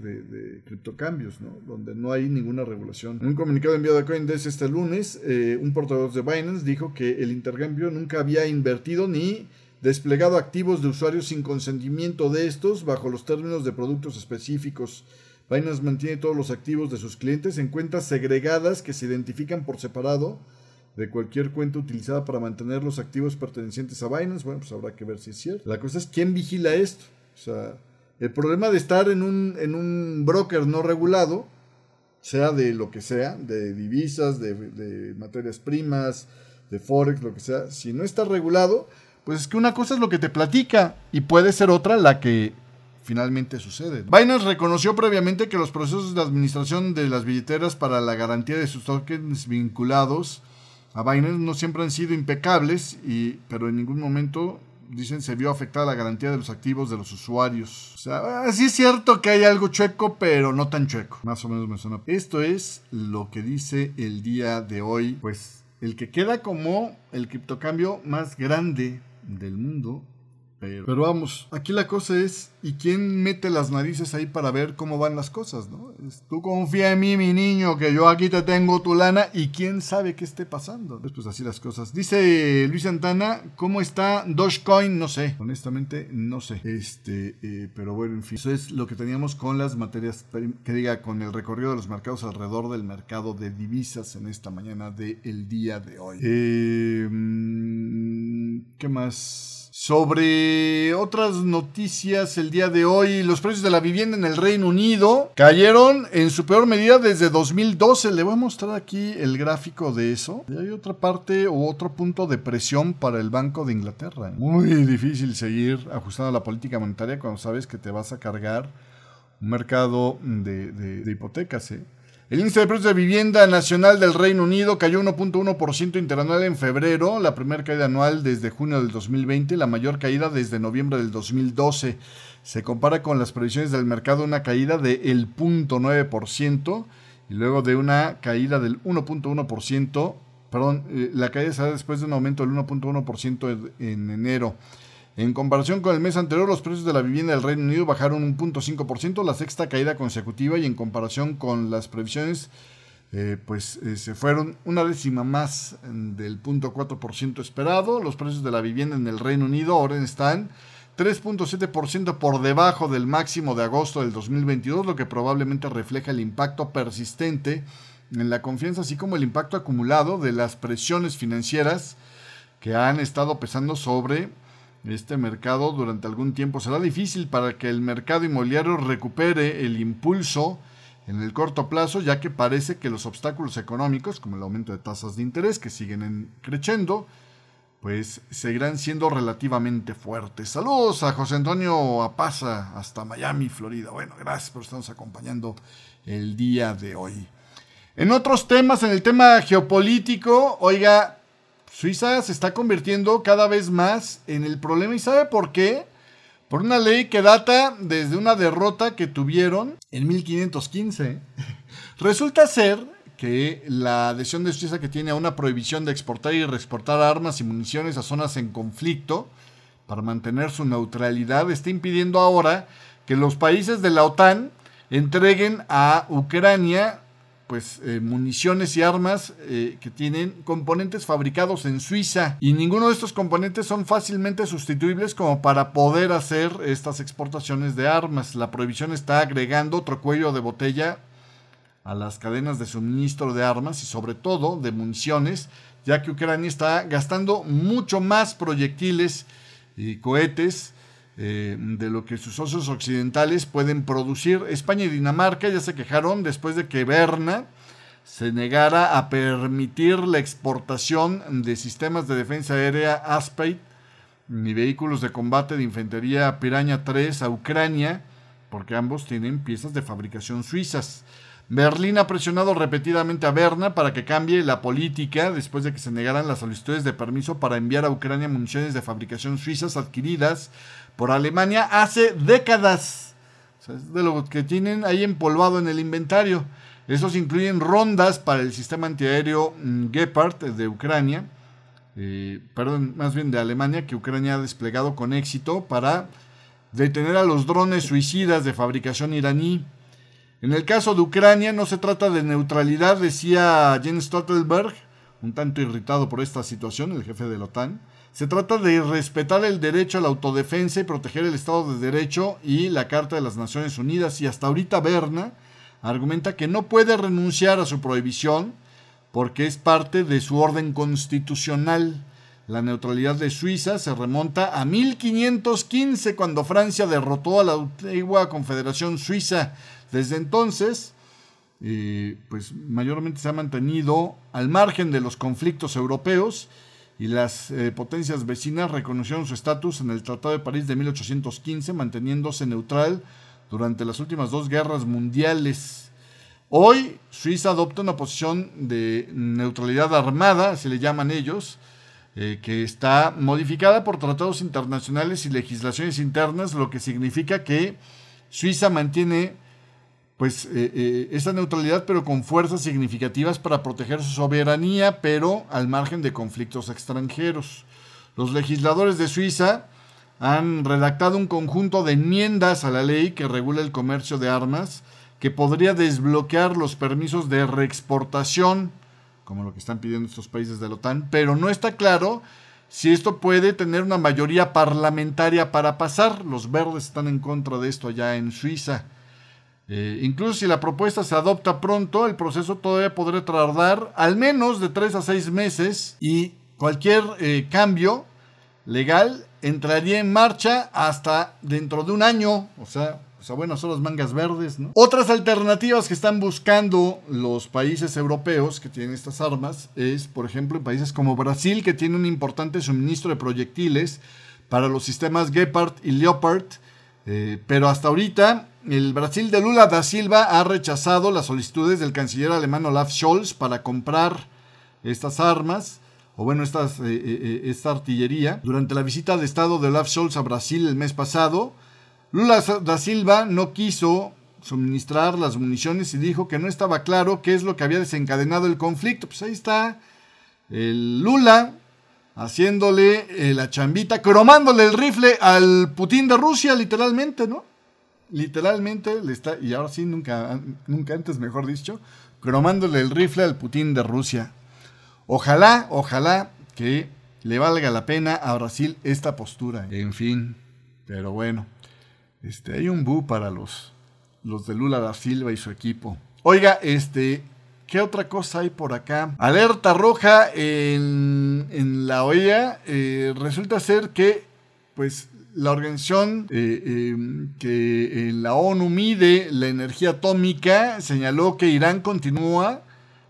criptocambios, ¿no? donde no hay ninguna regulación. En un comunicado enviado a Coindesk este lunes, eh, un portavoz de Binance dijo que el intercambio nunca había invertido ni desplegado activos de usuarios sin consentimiento de estos bajo los términos de productos específicos Binance mantiene todos los activos de sus clientes en cuentas segregadas que se identifican por separado de cualquier cuenta utilizada para mantener los activos pertenecientes a Binance. Bueno, pues habrá que ver si es cierto. La cosa es quién vigila esto. O sea, el problema de estar en un, en un broker no regulado, sea de lo que sea, de divisas, de, de materias primas, de forex, lo que sea, si no está regulado, pues es que una cosa es lo que te platica y puede ser otra la que finalmente sucede. Binance reconoció previamente que los procesos de administración de las billeteras para la garantía de sus tokens vinculados a Binance no siempre han sido impecables, y, pero en ningún momento dicen se vio afectada la garantía de los activos de los usuarios. O sea, sí es cierto que hay algo chueco, pero no tan chueco. Más o menos me suena. Esto es lo que dice el día de hoy, pues el que queda como el criptocambio más grande del mundo pero, vamos, aquí la cosa es, ¿y quién mete las narices ahí para ver cómo van las cosas, no? tú confía en mí, mi niño, que yo aquí te tengo tu lana y quién sabe qué esté pasando. Pues, así las cosas. Dice Luis Santana, ¿cómo está Dogecoin? No sé, honestamente no sé. Este, eh, pero bueno, en fin, eso es lo que teníamos con las materias, que diga, con el recorrido de los mercados alrededor del mercado de divisas en esta mañana del día de hoy. Eh, mm, ¿Qué más? Sobre otras noticias el día de hoy, los precios de la vivienda en el Reino Unido cayeron en su peor medida desde 2012. Le voy a mostrar aquí el gráfico de eso. Y hay otra parte o otro punto de presión para el Banco de Inglaterra. Muy difícil seguir ajustando la política monetaria cuando sabes que te vas a cargar un mercado de, de hipotecas. ¿eh? El índice de precios de vivienda nacional del Reino Unido cayó 1.1% interanual en febrero, la primera caída anual desde junio del 2020, la mayor caída desde noviembre del 2012. Se compara con las previsiones del mercado una caída del 0.9% y luego de una caída del 1.1%, perdón, eh, la caída será después de un aumento del 1.1% en enero. En comparación con el mes anterior, los precios de la vivienda del Reino Unido bajaron un 0.5%, la sexta caída consecutiva, y en comparación con las previsiones, eh, pues eh, se fueron una décima más del 0.4% esperado. Los precios de la vivienda en el Reino Unido ahora están 3.7% por debajo del máximo de agosto del 2022, lo que probablemente refleja el impacto persistente en la confianza, así como el impacto acumulado de las presiones financieras que han estado pesando sobre este mercado durante algún tiempo. Será difícil para que el mercado inmobiliario recupere el impulso en el corto plazo, ya que parece que los obstáculos económicos, como el aumento de tasas de interés que siguen creciendo, pues seguirán siendo relativamente fuertes. Saludos a José Antonio Apaza hasta Miami, Florida. Bueno, gracias por estarnos acompañando el día de hoy. En otros temas, en el tema geopolítico, oiga, Suiza se está convirtiendo cada vez más en el problema. ¿Y sabe por qué? Por una ley que data desde una derrota que tuvieron en 1515. Resulta ser que la adhesión de Suiza que tiene a una prohibición de exportar y reexportar armas y municiones a zonas en conflicto para mantener su neutralidad está impidiendo ahora que los países de la OTAN entreguen a Ucrania pues eh, municiones y armas eh, que tienen componentes fabricados en Suiza y ninguno de estos componentes son fácilmente sustituibles como para poder hacer estas exportaciones de armas. La prohibición está agregando otro cuello de botella a las cadenas de suministro de armas y sobre todo de municiones, ya que Ucrania está gastando mucho más proyectiles y cohetes eh, de lo que sus socios occidentales pueden producir. España y Dinamarca ya se quejaron después de que Berna se negara a permitir la exportación de sistemas de defensa aérea Aspeit ni vehículos de combate de infantería Piraña 3 a Ucrania, porque ambos tienen piezas de fabricación suizas. Berlín ha presionado repetidamente a Berna para que cambie la política después de que se negaran las solicitudes de permiso para enviar a Ucrania municiones de fabricación suizas adquiridas por Alemania hace décadas. de lo que tienen ahí empolvado en el inventario. Esos incluyen rondas para el sistema antiaéreo mm, Gepard de Ucrania, eh, perdón, más bien de Alemania, que Ucrania ha desplegado con éxito para detener a los drones suicidas de fabricación iraní. En el caso de Ucrania no se trata de neutralidad, decía Jens Stoltenberg, un tanto irritado por esta situación, el jefe de la OTAN. Se trata de respetar el derecho a la autodefensa y proteger el Estado de Derecho y la Carta de las Naciones Unidas. Y hasta ahorita Berna argumenta que no puede renunciar a su prohibición porque es parte de su orden constitucional. La neutralidad de Suiza se remonta a 1515 cuando Francia derrotó a la antigua Confederación Suiza. Desde entonces, eh, pues mayormente se ha mantenido al margen de los conflictos europeos y las eh, potencias vecinas reconocieron su estatus en el Tratado de París de 1815, manteniéndose neutral durante las últimas dos guerras mundiales. Hoy Suiza adopta una posición de neutralidad armada, así le llaman ellos, eh, que está modificada por tratados internacionales y legislaciones internas, lo que significa que Suiza mantiene pues eh, eh, esa neutralidad, pero con fuerzas significativas para proteger su soberanía, pero al margen de conflictos extranjeros. Los legisladores de Suiza han redactado un conjunto de enmiendas a la ley que regula el comercio de armas, que podría desbloquear los permisos de reexportación, como lo que están pidiendo estos países de la OTAN, pero no está claro si esto puede tener una mayoría parlamentaria para pasar. Los verdes están en contra de esto allá en Suiza. Eh, incluso si la propuesta se adopta pronto, el proceso todavía podría tardar al menos de 3 a 6 meses y cualquier eh, cambio legal entraría en marcha hasta dentro de un año, o sea, o sea, bueno, son las mangas verdes, ¿no? Otras alternativas que están buscando los países europeos que tienen estas armas es, por ejemplo, en países como Brasil, que tiene un importante suministro de proyectiles para los sistemas Gepard y Leopard, eh, pero hasta ahorita el Brasil de Lula da Silva ha rechazado las solicitudes del canciller alemán Olaf Scholz para comprar estas armas, o bueno, estas, eh, eh, esta artillería. Durante la visita de Estado de Olaf Scholz a Brasil el mes pasado, Lula da Silva no quiso suministrar las municiones y dijo que no estaba claro qué es lo que había desencadenado el conflicto. Pues ahí está el Lula haciéndole la chambita, cromándole el rifle al Putin de Rusia, literalmente, ¿no? Literalmente le está, y ahora sí, nunca, nunca antes, mejor dicho, cromándole el rifle al Putin de Rusia. Ojalá, ojalá que le valga la pena a Brasil esta postura. En fin, pero bueno, este, hay un bu para los, los de Lula da Silva y su equipo. Oiga, este, ¿Qué otra cosa hay por acá? Alerta roja en, en la OEA. Eh, resulta ser que, pues, la organización eh, em, que en la ONU mide la energía atómica señaló que Irán continúa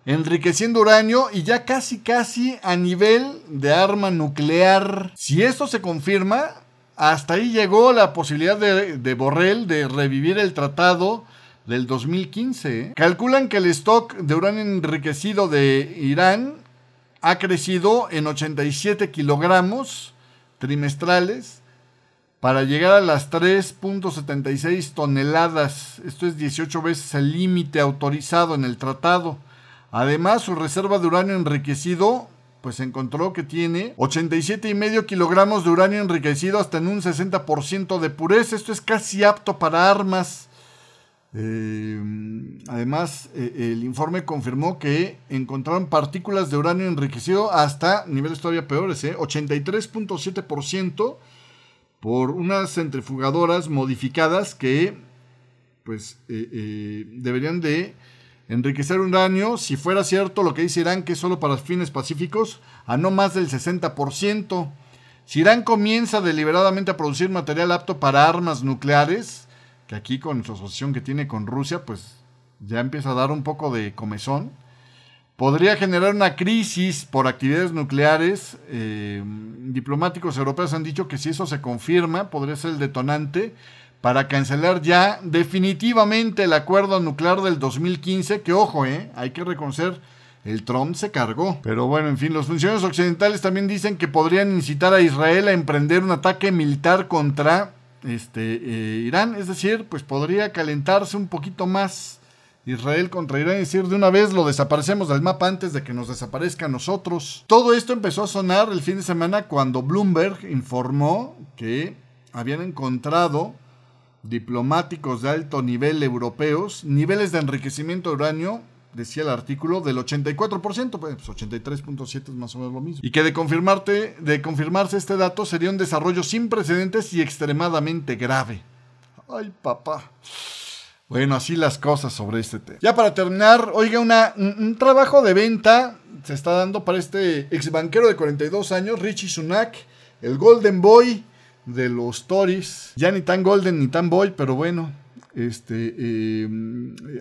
enriqueciendo uranio y ya casi casi a nivel de arma nuclear. Si esto se confirma, hasta ahí llegó la posibilidad de, de Borrell de revivir el tratado del 2015. ¿eh? Calculan que el stock de uranio enriquecido de Irán ha crecido en 87 kilogramos trimestrales para llegar a las 3.76 toneladas. Esto es 18 veces el límite autorizado en el tratado. Además, su reserva de uranio enriquecido, pues encontró que tiene 87,5 kilogramos de uranio enriquecido hasta en un 60% de pureza. Esto es casi apto para armas. Eh, además, eh, el informe confirmó que encontraron partículas de uranio enriquecido hasta niveles todavía peores, ¿eh? 83.7% por unas centrifugadoras modificadas que pues deberían de enriquecer uranio, si fuera cierto lo que dice Irán, que es solo para fines pacíficos, a no más del 60%. Si Irán comienza deliberadamente a producir material apto para armas nucleares, que aquí con su asociación que tiene con Rusia, pues ya empieza a dar un poco de comezón, podría generar una crisis por actividades nucleares. Eh, diplomáticos europeos han dicho que si eso se confirma, podría ser el detonante para cancelar ya definitivamente el acuerdo nuclear del 2015, que ojo, eh, hay que reconocer, el Trump se cargó. Pero bueno, en fin, los funcionarios occidentales también dicen que podrían incitar a Israel a emprender un ataque militar contra este, eh, Irán, es decir, pues podría calentarse un poquito más Israel contra Irán, es decir, de una vez lo desaparecemos del mapa antes de que nos desaparezca a nosotros. Todo esto empezó a sonar el fin de semana cuando Bloomberg informó que habían encontrado diplomáticos de alto nivel europeos, niveles de enriquecimiento de uranio, decía el artículo, del 84%, pues 83.7 es más o menos lo mismo. Y que de, confirmarte, de confirmarse este dato sería un desarrollo sin precedentes y extremadamente grave. Ay, papá. Bueno, así las cosas sobre este tema. Ya para terminar, oiga, una, un, trabajo de venta se está dando para este ex banquero de 42 años, Richie Sunak, el Golden Boy de los Tories. Ya ni tan golden ni tan boy, pero bueno. Este, eh,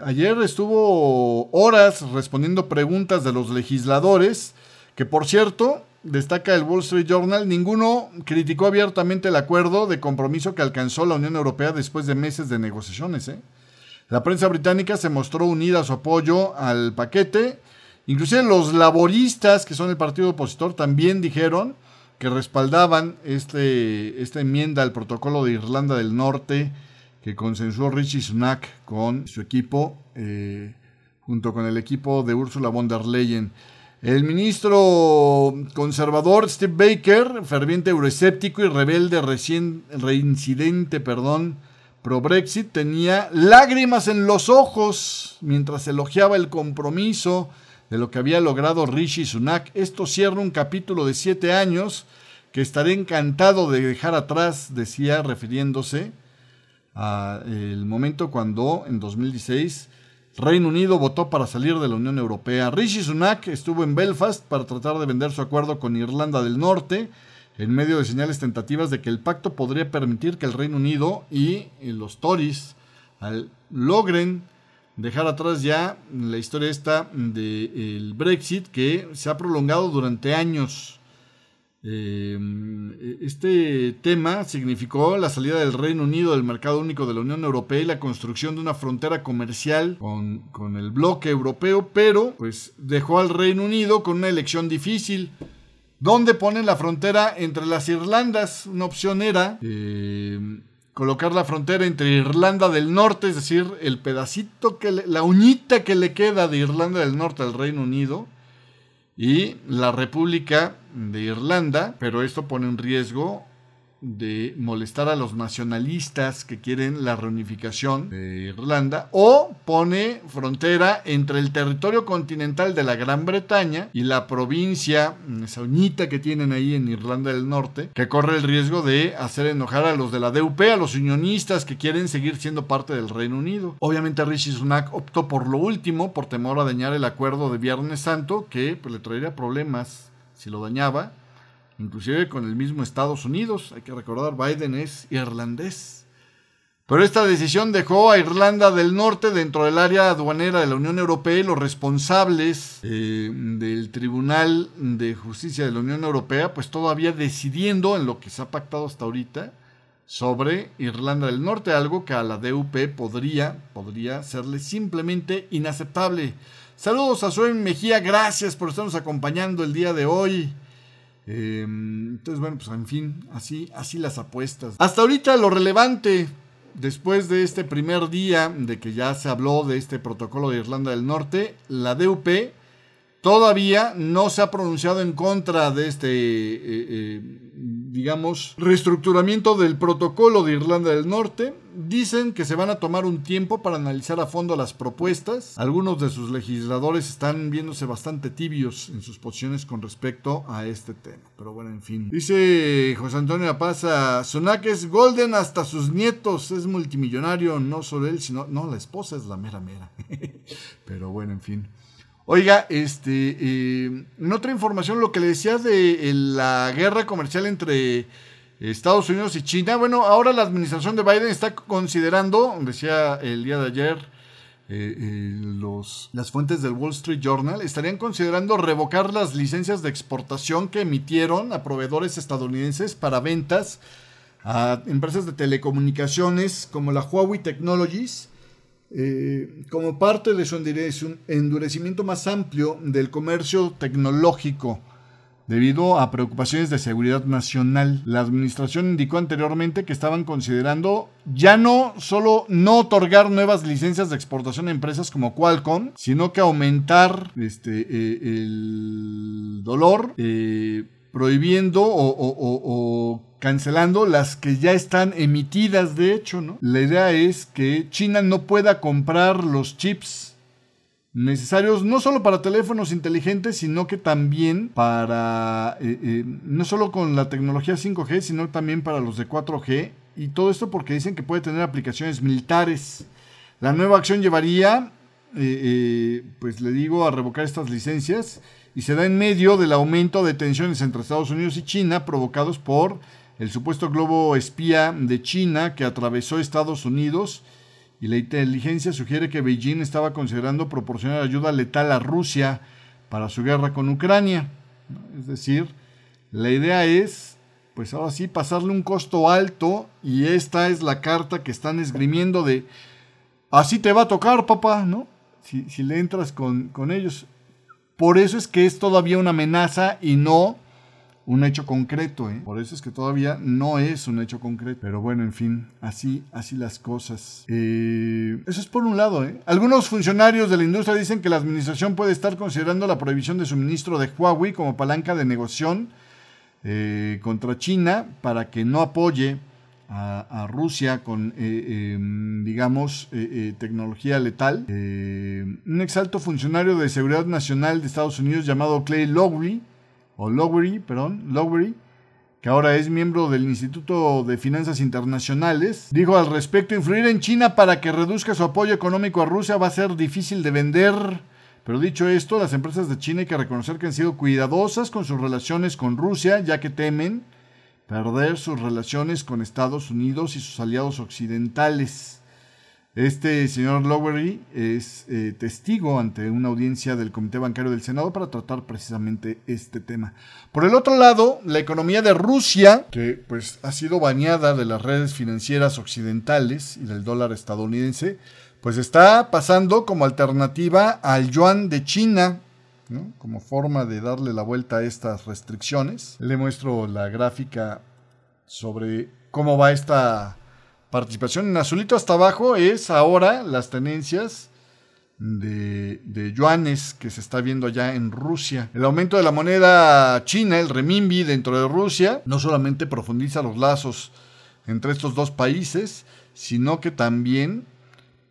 ayer estuvo horas respondiendo preguntas de los legisladores, que por cierto, destaca el Wall Street Journal, ninguno criticó abiertamente el acuerdo de compromiso que alcanzó la Unión Europea después de meses de negociaciones. ¿eh? La prensa británica se mostró unida a su apoyo al paquete. Inclusive los laboristas, que son el partido opositor, también dijeron que respaldaban este, esta enmienda al protocolo de Irlanda del Norte que consensuó Richie Sunak con su equipo, eh, junto con el equipo de Ursula von der Leyen. El ministro conservador Steve Baker, ferviente euroescéptico y rebelde recién, reincidente, perdón, pro Brexit, tenía lágrimas en los ojos mientras elogiaba el compromiso de lo que había logrado Rishi Sunak. Esto cierra un capítulo de siete años que estaré encantado de dejar atrás, decía, refiriéndose al momento cuando en 2016 Reino Unido votó para salir de la Unión Europea. Rishi Sunak estuvo en Belfast para tratar de vender su acuerdo con Irlanda del Norte en medio de señales tentativas de que el pacto podría permitir que el Reino Unido y los Tories logren dejar atrás ya la historia esta del Brexit que se ha prolongado durante años. Eh, este tema significó la salida del Reino Unido del mercado único de la Unión Europea y la construcción de una frontera comercial con, con el bloque europeo, pero pues dejó al Reino Unido con una elección difícil. ¿Dónde ponen la frontera entre las Irlandas? Una opción era eh, colocar la frontera entre Irlanda del Norte, es decir, el pedacito que la uñita que le queda de Irlanda del Norte al Reino Unido, y la República de Irlanda, pero esto pone en riesgo de molestar a los nacionalistas que quieren la reunificación de Irlanda o pone frontera entre el territorio continental de la Gran Bretaña y la provincia, esa uñita que tienen ahí en Irlanda del Norte, que corre el riesgo de hacer enojar a los de la DUP, a los unionistas que quieren seguir siendo parte del Reino Unido. Obviamente Rishi Sunak optó por lo último, por temor a dañar el acuerdo de Viernes Santo, que pues, le traería problemas si lo dañaba inclusive con el mismo Estados Unidos. Hay que recordar, Biden es irlandés. Pero esta decisión dejó a Irlanda del Norte dentro del área aduanera de la Unión Europea y los responsables eh, del Tribunal de Justicia de la Unión Europea, pues todavía decidiendo en lo que se ha pactado hasta ahorita sobre Irlanda del Norte, algo que a la DUP podría, podría serle simplemente inaceptable. Saludos a Suen Mejía, gracias por estarnos acompañando el día de hoy. Em, entonces, bueno, pues en fin, así, así las apuestas. Hasta ahorita lo relevante, después de este primer día de que ya se habló de este protocolo de Irlanda del Norte, la DUP todavía no se ha pronunciado en contra de este, eh, eh, digamos, reestructuramiento del protocolo de Irlanda del Norte. Dicen que se van a tomar un tiempo para analizar a fondo las propuestas. Algunos de sus legisladores están viéndose bastante tibios en sus posiciones con respecto a este tema. Pero bueno, en fin. Dice José Antonio Apaza, Sunak es golden hasta sus nietos, es multimillonario, no solo él, sino... No, la esposa es la mera mera. Pero bueno, en fin. Oiga, este, eh, en otra información, lo que le decía de eh, la guerra comercial entre Estados Unidos y China, bueno, ahora la administración de Biden está considerando, decía el día de ayer, eh, los, las fuentes del Wall Street Journal, estarían considerando revocar las licencias de exportación que emitieron a proveedores estadounidenses para ventas a empresas de telecomunicaciones como la Huawei Technologies eh, como parte de su endurecimiento más amplio del comercio tecnológico. Debido a preocupaciones de seguridad nacional, la administración indicó anteriormente que estaban considerando ya no solo no otorgar nuevas licencias de exportación a empresas como Qualcomm, sino que aumentar este, eh, el dolor, eh, prohibiendo o cancelando las que ya están emitidas, de hecho, ¿no? La idea es que China no pueda comprar los chips necesarios no solo para teléfonos inteligentes, sino que también para, eh, eh, no solo con la tecnología 5G, sino también para los de 4G. Y todo esto porque dicen que puede tener aplicaciones militares. La nueva acción llevaría, eh, pues le digo, a revocar estas licencias y se da en medio del aumento de tensiones entre Estados Unidos y China provocados por el supuesto globo espía de China que atravesó Estados Unidos y la inteligencia sugiere que Beijing estaba considerando proporcionar ayuda letal a Rusia para su guerra con Ucrania. Es decir, la idea es, pues ahora sí, pasarle un costo alto y esta es la carta que están esgrimiendo de, así te va a tocar, papá, ¿no? Si, si le entras con, con ellos. Por eso es que es todavía una amenaza y no un hecho concreto, ¿eh? Por eso es que todavía no es un hecho concreto. Pero bueno, en fin, así, así las cosas. Eh, eso es por un lado, ¿eh? Algunos funcionarios de la industria dicen que la administración puede estar considerando la prohibición de suministro de Huawei como palanca de negociación contra China para que no apoye a, Rusia con, em, digamos, tecnología letal. un exalto funcionario de seguridad nacional de Estados Unidos llamado Clay Lowry o perdón, Lowery, que ahora es miembro del Instituto de Finanzas Internacionales, dijo al respecto, influir en China para que reduzca su apoyo económico a Rusia va a ser difícil de vender. Pero dicho esto, las empresas de China hay que reconocer que han sido cuidadosas con sus relaciones con Rusia, ya que temen perder sus relaciones con Estados Unidos y sus aliados occidentales. Este señor Lowery es eh, testigo ante una audiencia del Comité Bancario del Senado para tratar precisamente este tema. Por el otro lado, la economía de Rusia, que pues ha sido bañada de las redes financieras occidentales y del dólar estadounidense, pues está pasando como alternativa al yuan de China, como forma de darle la vuelta a estas restricciones. Le muestro la gráfica sobre cómo va esta participación. En azulito hasta abajo es ahora las tenencias de, de, yuanes que se está viendo allá en Rusia. El aumento de la moneda china, el renminbi dentro de Rusia, no solamente profundiza los lazos entre estos dos países, sino que también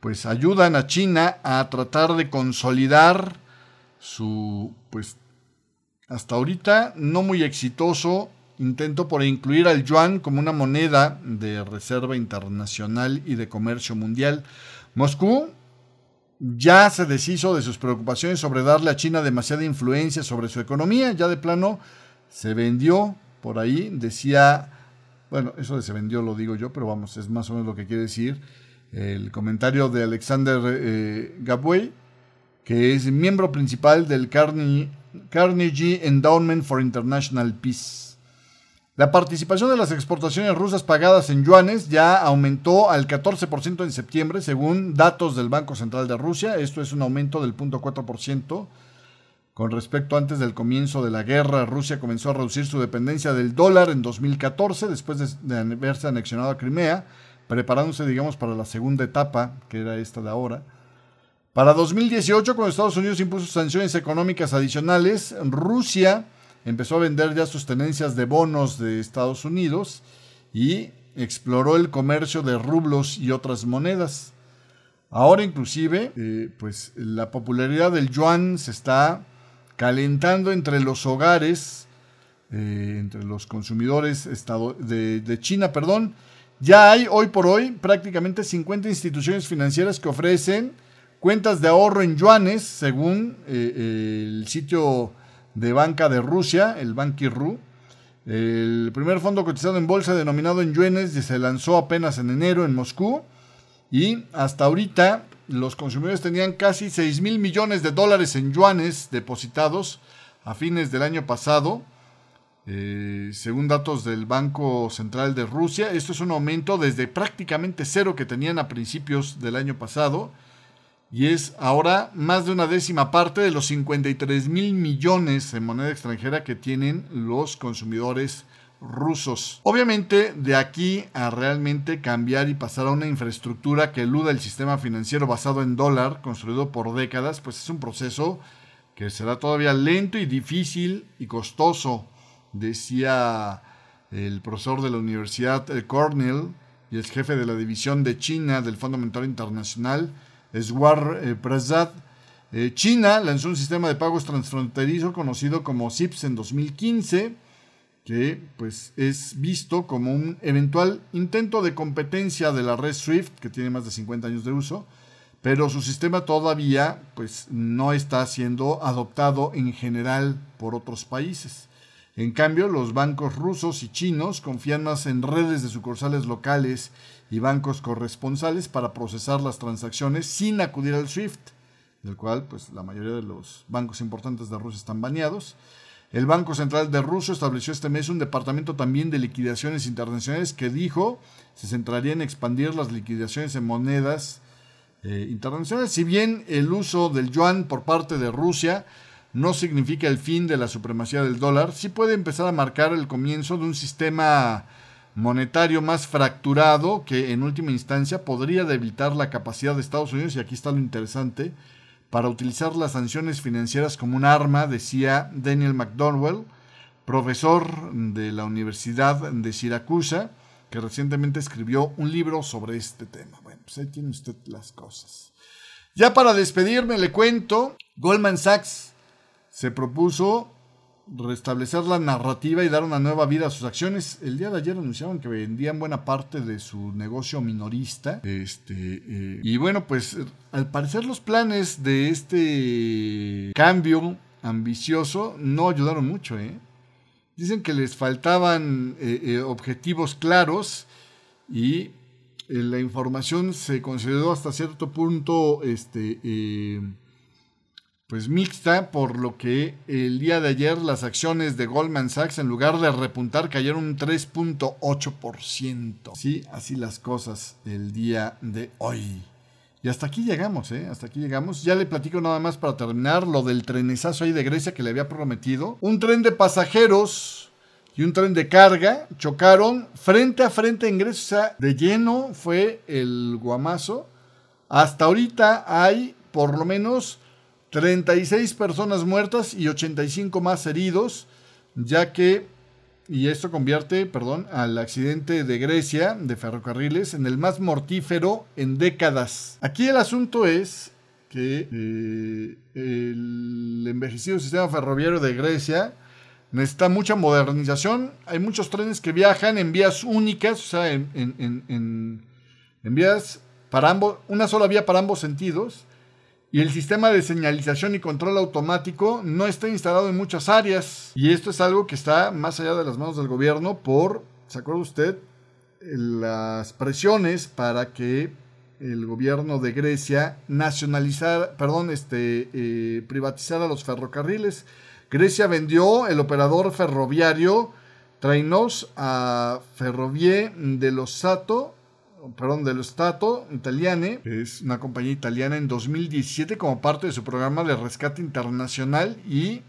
pues ayudan a China a tratar de consolidar su pues hasta ahorita no muy exitoso. Intento por incluir al yuan como una moneda de reserva internacional y de comercio mundial. Moscú ya se deshizo de sus preocupaciones sobre darle a China demasiada influencia sobre su economía, ya de plano se vendió por ahí, decía, bueno, eso de se vendió lo digo yo, pero vamos, es más o menos lo que quiere decir el comentario de Alexander eh, que es miembro principal del Carnegie Endowment for International Peace. La participación de las exportaciones rusas pagadas en yuanes ya aumentó al 14% en septiembre, según datos del Banco Central de Rusia. Esto es un aumento del 0.4%. Con respecto antes del comienzo de la guerra, Rusia comenzó a reducir su dependencia del dólar en 2014, después de, haberse anexionado a Crimea, preparándose, digamos, para la segunda etapa, que era esta de ahora. Para 2018, cuando Estados Unidos impuso sanciones económicas adicionales, Rusia empezó a vender ya sus tenencias de bonos de Estados Unidos y exploró el comercio de rublos y otras monedas. Ahora inclusive, eh, pues la popularidad del yuan se está calentando entre los hogares, eh, entre los consumidores de, de China, perdón. Ya hay hoy por hoy prácticamente 50 instituciones financieras que ofrecen cuentas de ahorro en yuanes, según eh, el sitio de banca de Rusia, el Banki.ru. El primer fondo cotizado en bolsa denominado en yuanes se lanzó apenas en enero en Moscú y hasta ahorita los consumidores tenían casi 6 mil millones de dólares en yuanes depositados a fines del año pasado, eh, según datos del Banco Central de Rusia. Esto es un aumento desde prácticamente cero que tenían a principios del año pasado y es ahora más de una décima parte de los 53 mil millones en moneda extranjera que tienen los consumidores rusos. Obviamente, de aquí a realmente cambiar y pasar a una infraestructura que eluda el sistema financiero basado en dólar, construido por décadas, pues es un proceso que será todavía lento y difícil y costoso, decía el profesor de la Universidad Cornell y el jefe de la división de China del Fondo Monetario Internacional, Swar eh, Prasad. Eh, China lanzó un sistema de pagos transfronterizo conocido como SIPS en 2015, que pues es visto como un eventual intento de competencia de la red SWIFT, que tiene más de 50 años de uso, pero su sistema todavía pues no está siendo adoptado en general por otros países. En cambio, los bancos rusos y chinos confían más en redes de sucursales locales y bancos corresponsales para procesar las transacciones sin acudir al SWIFT, del cual pues, la mayoría de los bancos importantes de Rusia están baneados. El Banco Central de Rusia estableció este mes un departamento también de liquidaciones internacionales que dijo se centraría en expandir las liquidaciones en monedas eh, internacionales. Si bien el uso del yuan por parte de Rusia no significa el fin de la supremacía del dólar, sí puede empezar a marcar el comienzo de un sistema monetario más fracturado que en última instancia podría debilitar la capacidad de Estados Unidos, y aquí está lo interesante, para utilizar las sanciones financieras como un arma, decía Daniel McDonald, profesor de la Universidad de Siracusa, que recientemente escribió un libro sobre este tema. Bueno, pues ahí tiene usted las cosas. Ya para despedirme le cuento, Goldman Sachs se propuso restablecer la narrativa y dar una nueva vida a sus acciones. El día de ayer anunciaban que vendían buena parte de su negocio minorista. Este, eh, y bueno, pues al parecer los planes de este cambio ambicioso no ayudaron mucho. ¿eh? Dicen que les faltaban eh, objetivos claros y la información se consideró hasta cierto punto este, pues mixta, por lo que el día de ayer las acciones de Goldman Sachs en lugar de repuntar cayeron un 3.8%. Sí, así las cosas el día de hoy. Y hasta aquí llegamos, ¿eh? Hasta aquí llegamos. Ya le platico nada más para terminar lo del trenesazo ahí de Grecia que le había prometido. Un tren de pasajeros y un tren de carga chocaron frente a frente en Grecia. De lleno fue el guamazo. Hasta ahorita hay por lo menos 36 personas muertas y 85 más heridos, ya que, y esto convierte, perdón, al accidente de Grecia de ferrocarriles en el más mortífero en décadas. Aquí el asunto es que eh, el envejecido sistema ferroviario de Grecia necesita mucha modernización. Hay muchos trenes que viajan en vías únicas, o sea, en, en vías para ambos, una sola vía para ambos sentidos y el sistema de señalización y control automático no está instalado en muchas áreas. Y esto es algo que está más allá de las manos del gobierno por, ¿se acuerda usted? Las presiones para que el gobierno de Grecia nacionalizara, perdón, este, eh, privatizara los ferrocarriles. Grecia vendió el operador ferroviario Trainos a Ferrovie dello Sato perdón, del Stato Italiane, es una compañía italiana en 2017 como parte de su programa de rescate internacional y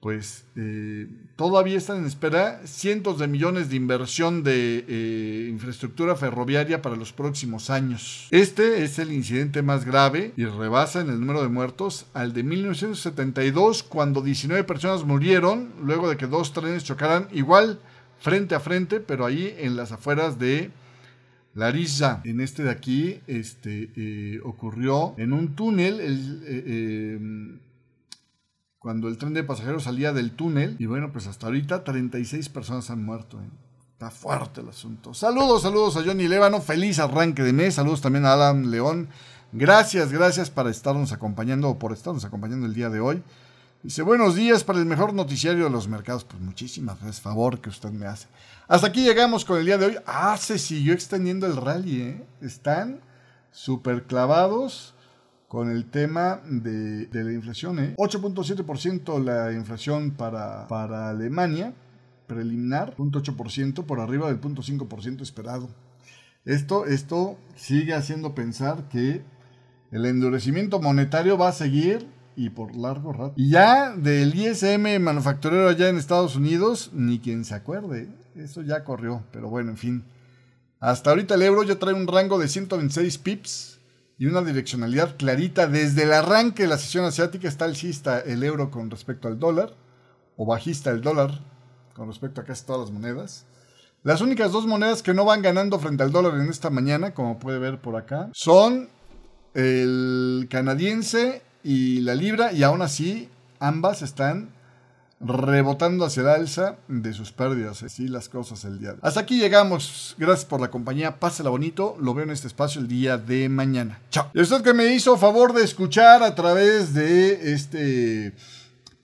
pues eh, todavía están en espera cientos de millones de inversión de eh, infraestructura ferroviaria para los próximos años. Este es el incidente más grave y rebasa en el número de muertos al de 1972 cuando 19 personas murieron luego de que dos trenes chocaran igual frente a frente, pero ahí en las afueras de Larissa. En este de aquí este, eh, ocurrió en un túnel. El, cuando el tren de pasajeros salía del túnel. Y bueno, pues hasta ahorita 36 personas han muerto. ¿eh? Está fuerte el asunto. Saludos, saludos a Johnny Lébano. Feliz arranque de mes. Saludos también a Adam León. Gracias, gracias para estarnos acompañando o por estarnos acompañando el día de hoy. Dice, buenos días para el mejor noticiario de los mercados. Pues muchísimas gracias, favor que usted me hace. Hasta aquí llegamos con el día de hoy. Ah, se siguió extendiendo el rally, ¿eh? Están súper clavados con el tema de, la inflación. ¿eh? 8.7% la inflación para, para Alemania, preliminar, 0.8% por arriba del 0.5% esperado. Esto, esto sigue haciendo pensar que el endurecimiento monetario va a seguir y por largo rato. Y ya del ISM manufacturero allá en Estados Unidos, ni quien se acuerde. Eso ya corrió, pero bueno, en fin. Hasta ahorita el euro ya trae un rango de 126 pips y una direccionalidad clarita. Desde el arranque de la sesión asiática está alcista el euro con respecto al dólar, o bajista el dólar con respecto a casi todas las monedas. Las únicas dos monedas que no van ganando frente al dólar en esta mañana, como puede ver por acá, son el canadiense y la libra, y aún así ambas están rebotando hacia el alza de sus pérdidas. Así las cosas el día de hoy. Hasta aquí llegamos. Gracias por la compañía. Pásela bonito. Lo veo en este espacio el día de mañana. Chao. Y usted que me hizo favor de escuchar a través de este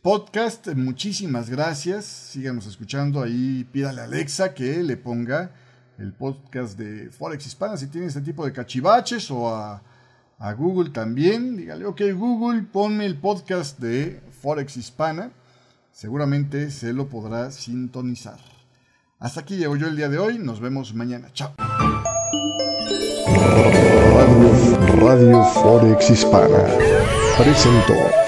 podcast, muchísimas gracias. Síganos escuchando ahí. Pídale a Alexa que le ponga el podcast de Forex Hispana si tiene este tipo de cachivaches o a, a Google también. Dígale, ok Google, ponme el podcast de Forex Hispana seguramente se lo podrá sintonizar. Hasta aquí llego yo el día de hoy, nos vemos mañana. Chao. Radio, Radio Forex Hispana presentó.